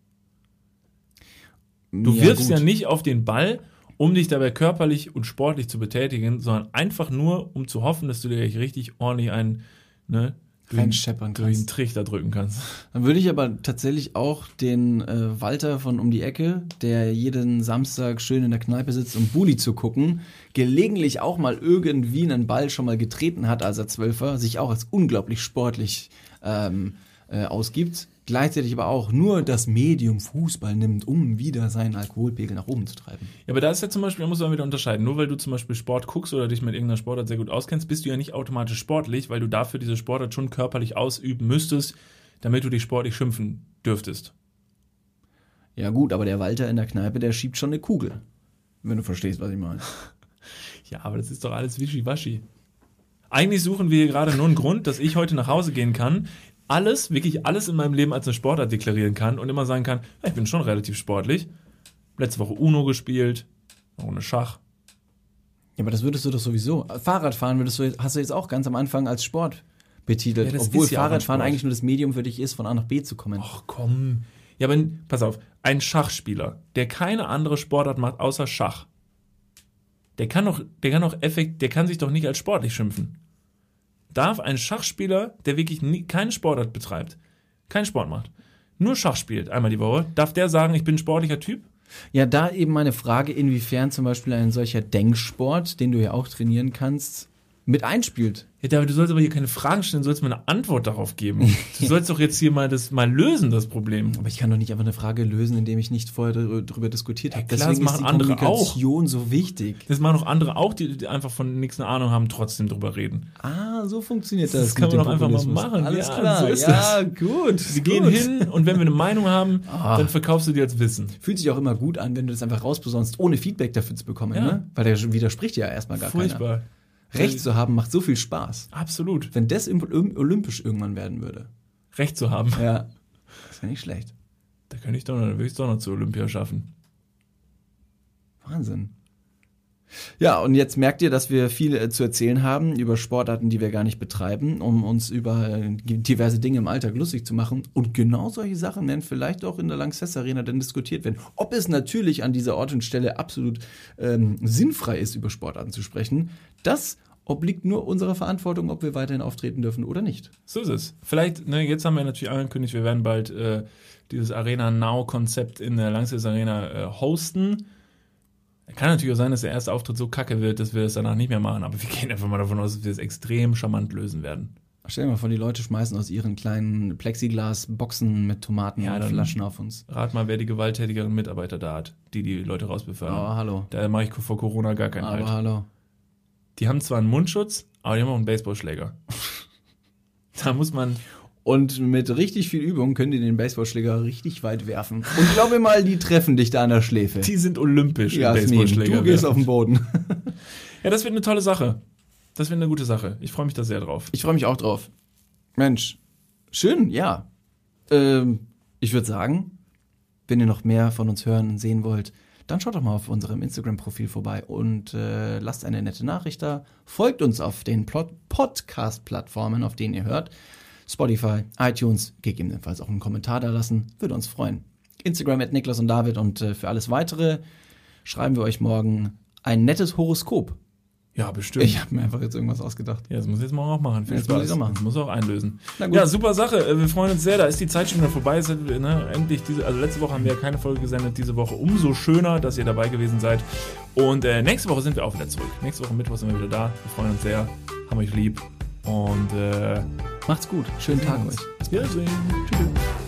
Du wirfst ja gut. nicht auf den Ball, um dich dabei körperlich und sportlich zu betätigen, sondern einfach nur, um zu hoffen, dass du dir richtig ordentlich einen, ne, Reinscheppern durch den kannst. Trichter drücken kannst. Dann würde ich aber tatsächlich auch den äh, Walter von um die Ecke, der jeden Samstag schön in der Kneipe sitzt, um Bulli zu gucken, gelegentlich auch mal irgendwie einen Ball schon mal getreten hat, als er Zwölfer, sich auch als unglaublich sportlich ähm, äh, ausgibt, gleichzeitig aber auch nur das Medium Fußball nimmt, um wieder seinen Alkoholpegel nach oben zu treiben. Ja, aber da ist ja zum Beispiel, da muss man wieder unterscheiden. Nur weil du zum Beispiel Sport guckst oder dich mit irgendeiner Sportart sehr gut auskennst, bist du ja nicht automatisch sportlich, weil du dafür diese Sportart schon körperlich ausüben müsstest, damit du dich sportlich schimpfen dürftest. Ja gut, aber der Walter in der Kneipe, der schiebt schon eine Kugel. Wenn du verstehst, was ich meine. <laughs> Ja, aber das ist doch alles wischiwaschi. Eigentlich suchen wir hier gerade nur einen Grund, dass ich heute nach Hause gehen kann, alles, wirklich alles in meinem Leben als eine Sportart deklarieren kann und immer sagen kann, ich bin schon relativ sportlich. Letzte Woche Uno gespielt, Runde Schach. Ja, aber das würdest du doch sowieso. Fahrradfahren würdest du, hast du jetzt auch ganz am Anfang als Sport betitelt, Ja, obwohl ja Fahrradfahren eigentlich nur das Medium für dich ist, von A nach B zu kommen. Ach komm. Ja, aber pass auf, ein Schachspieler, der keine andere Sportart macht außer Schach, der kann doch, der kann doch effekt, der kann sich doch nicht als sportlich schimpfen. Darf ein Schachspieler, der wirklich nie, keine Sportart betreibt, keinen Sport macht, nur Schach spielt einmal die Woche, darf der sagen, ich bin ein sportlicher Typ? Ja, da eben meine Frage, inwiefern zum Beispiel ein solcher Denksport, den du ja auch trainieren kannst, mit einspielt. Ja, David, du sollst aber hier keine Fragen stellen, du sollst mir eine Antwort darauf geben. Du sollst doch jetzt hier mal das mal lösen, das Problem. Aber ich kann doch nicht einfach eine Frage lösen, indem ich nicht vorher drüber diskutiert habe. Ja, klar, das Deswegen ist machen die andere auch. Kommunikation so wichtig. Das machen auch andere auch, die, die einfach von nichts eine Ahnung haben, trotzdem drüber reden. Ah, so funktioniert das. Das kann man doch einfach mal machen. Alles Ja, klar. so ist ja, gut. Wir gehen gut. hin und wenn wir eine Meinung haben, Ah. dann verkaufst du die als Wissen. Fühlt sich auch immer gut an, wenn du das einfach rausbesonnst, ohne Feedback dafür zu bekommen. Ja. Ne? Weil der widerspricht ja erstmal gar keiner. Furchtbar. Recht zu haben macht so viel Spaß. Absolut. Wenn das olympisch irgendwann werden würde. Recht zu haben. Ja. Das wäre nicht schlecht. Da könnte ich doch noch, würde ich es doch noch zu Olympia schaffen. Wahnsinn. Ja, und jetzt merkt ihr, dass wir viel äh, zu erzählen haben über Sportarten, die wir gar nicht betreiben, um uns über äh, diverse Dinge im Alltag lustig zu machen. Und genau solche Sachen werden vielleicht auch in der Lanxess Arena dann diskutiert werden. Ob es natürlich an dieser Ort und Stelle absolut ähm, sinnfrei ist, über Sportarten zu sprechen, das obliegt nur unserer Verantwortung, ob wir weiterhin auftreten dürfen oder nicht. So ist es. Vielleicht, ne, jetzt haben wir natürlich angekündigt, wir werden bald äh, dieses Arena Now-Konzept in der Langsys Arena äh, hosten. Kann natürlich auch sein, dass der erste Auftritt so kacke wird, dass wir das danach nicht mehr machen, aber wir gehen einfach mal davon aus, dass wir es extrem charmant lösen werden. Stell dir mal vor, die Leute schmeißen aus ihren kleinen Plexiglas-Boxen mit Tomaten Ja, und Flaschen auf uns. Rat mal, wer die gewalttätigeren Mitarbeiter da hat, die die Leute rausbefördern. Aber hallo. Da mache ich vor Corona gar keinen Aber Halt. hallo. Die haben zwar einen Mundschutz, aber die haben auch einen Baseballschläger. <laughs> da muss man. Und mit richtig viel Übung können die den Baseballschläger richtig weit werfen. Und glaube mal, die treffen dich da an der Schläfe. Die sind olympisch im Jasmin, Baseballschläger. du gehst auf den Boden. <laughs> Ja, das wird eine tolle Sache. Das wird eine gute Sache. Ich freue mich da sehr drauf. Ich freue mich auch drauf. Mensch, schön, ja. Ähm, ich würde sagen, wenn ihr noch mehr von uns hören und sehen wollt, dann schaut doch mal auf unserem Instagram-Profil vorbei und äh, lasst eine nette Nachricht da. Folgt uns auf den Podcast-Plattformen, auf denen ihr hört. Spotify, iTunes, gegebenenfalls auch einen Kommentar da lassen. Würde uns freuen. Instagram at Niklas und David und äh, für alles weitere schreiben wir euch morgen ein nettes Horoskop Ja, bestimmt. Ich habe mir einfach jetzt irgendwas ausgedacht. Ja, das muss ich jetzt morgen auch machen. Viel Jetzt Spaß. muss ich's auch machen. Das muss auch einlösen. Ja, super Sache. Äh, Wir freuen uns sehr. Da ist die Zeit schon wieder vorbei. Ist, ne, endlich diese, also letzte Woche haben wir ja keine Folge gesendet. Diese Woche umso schöner, dass ihr dabei gewesen seid. Und äh, nächste Woche sind wir auch wieder zurück. Nächste Woche Mittwoch sind wir wieder da. Wir freuen uns sehr. Haben euch lieb. Und äh, Macht's gut. Schönen Tag euch. Wiedersehen. Tschüss.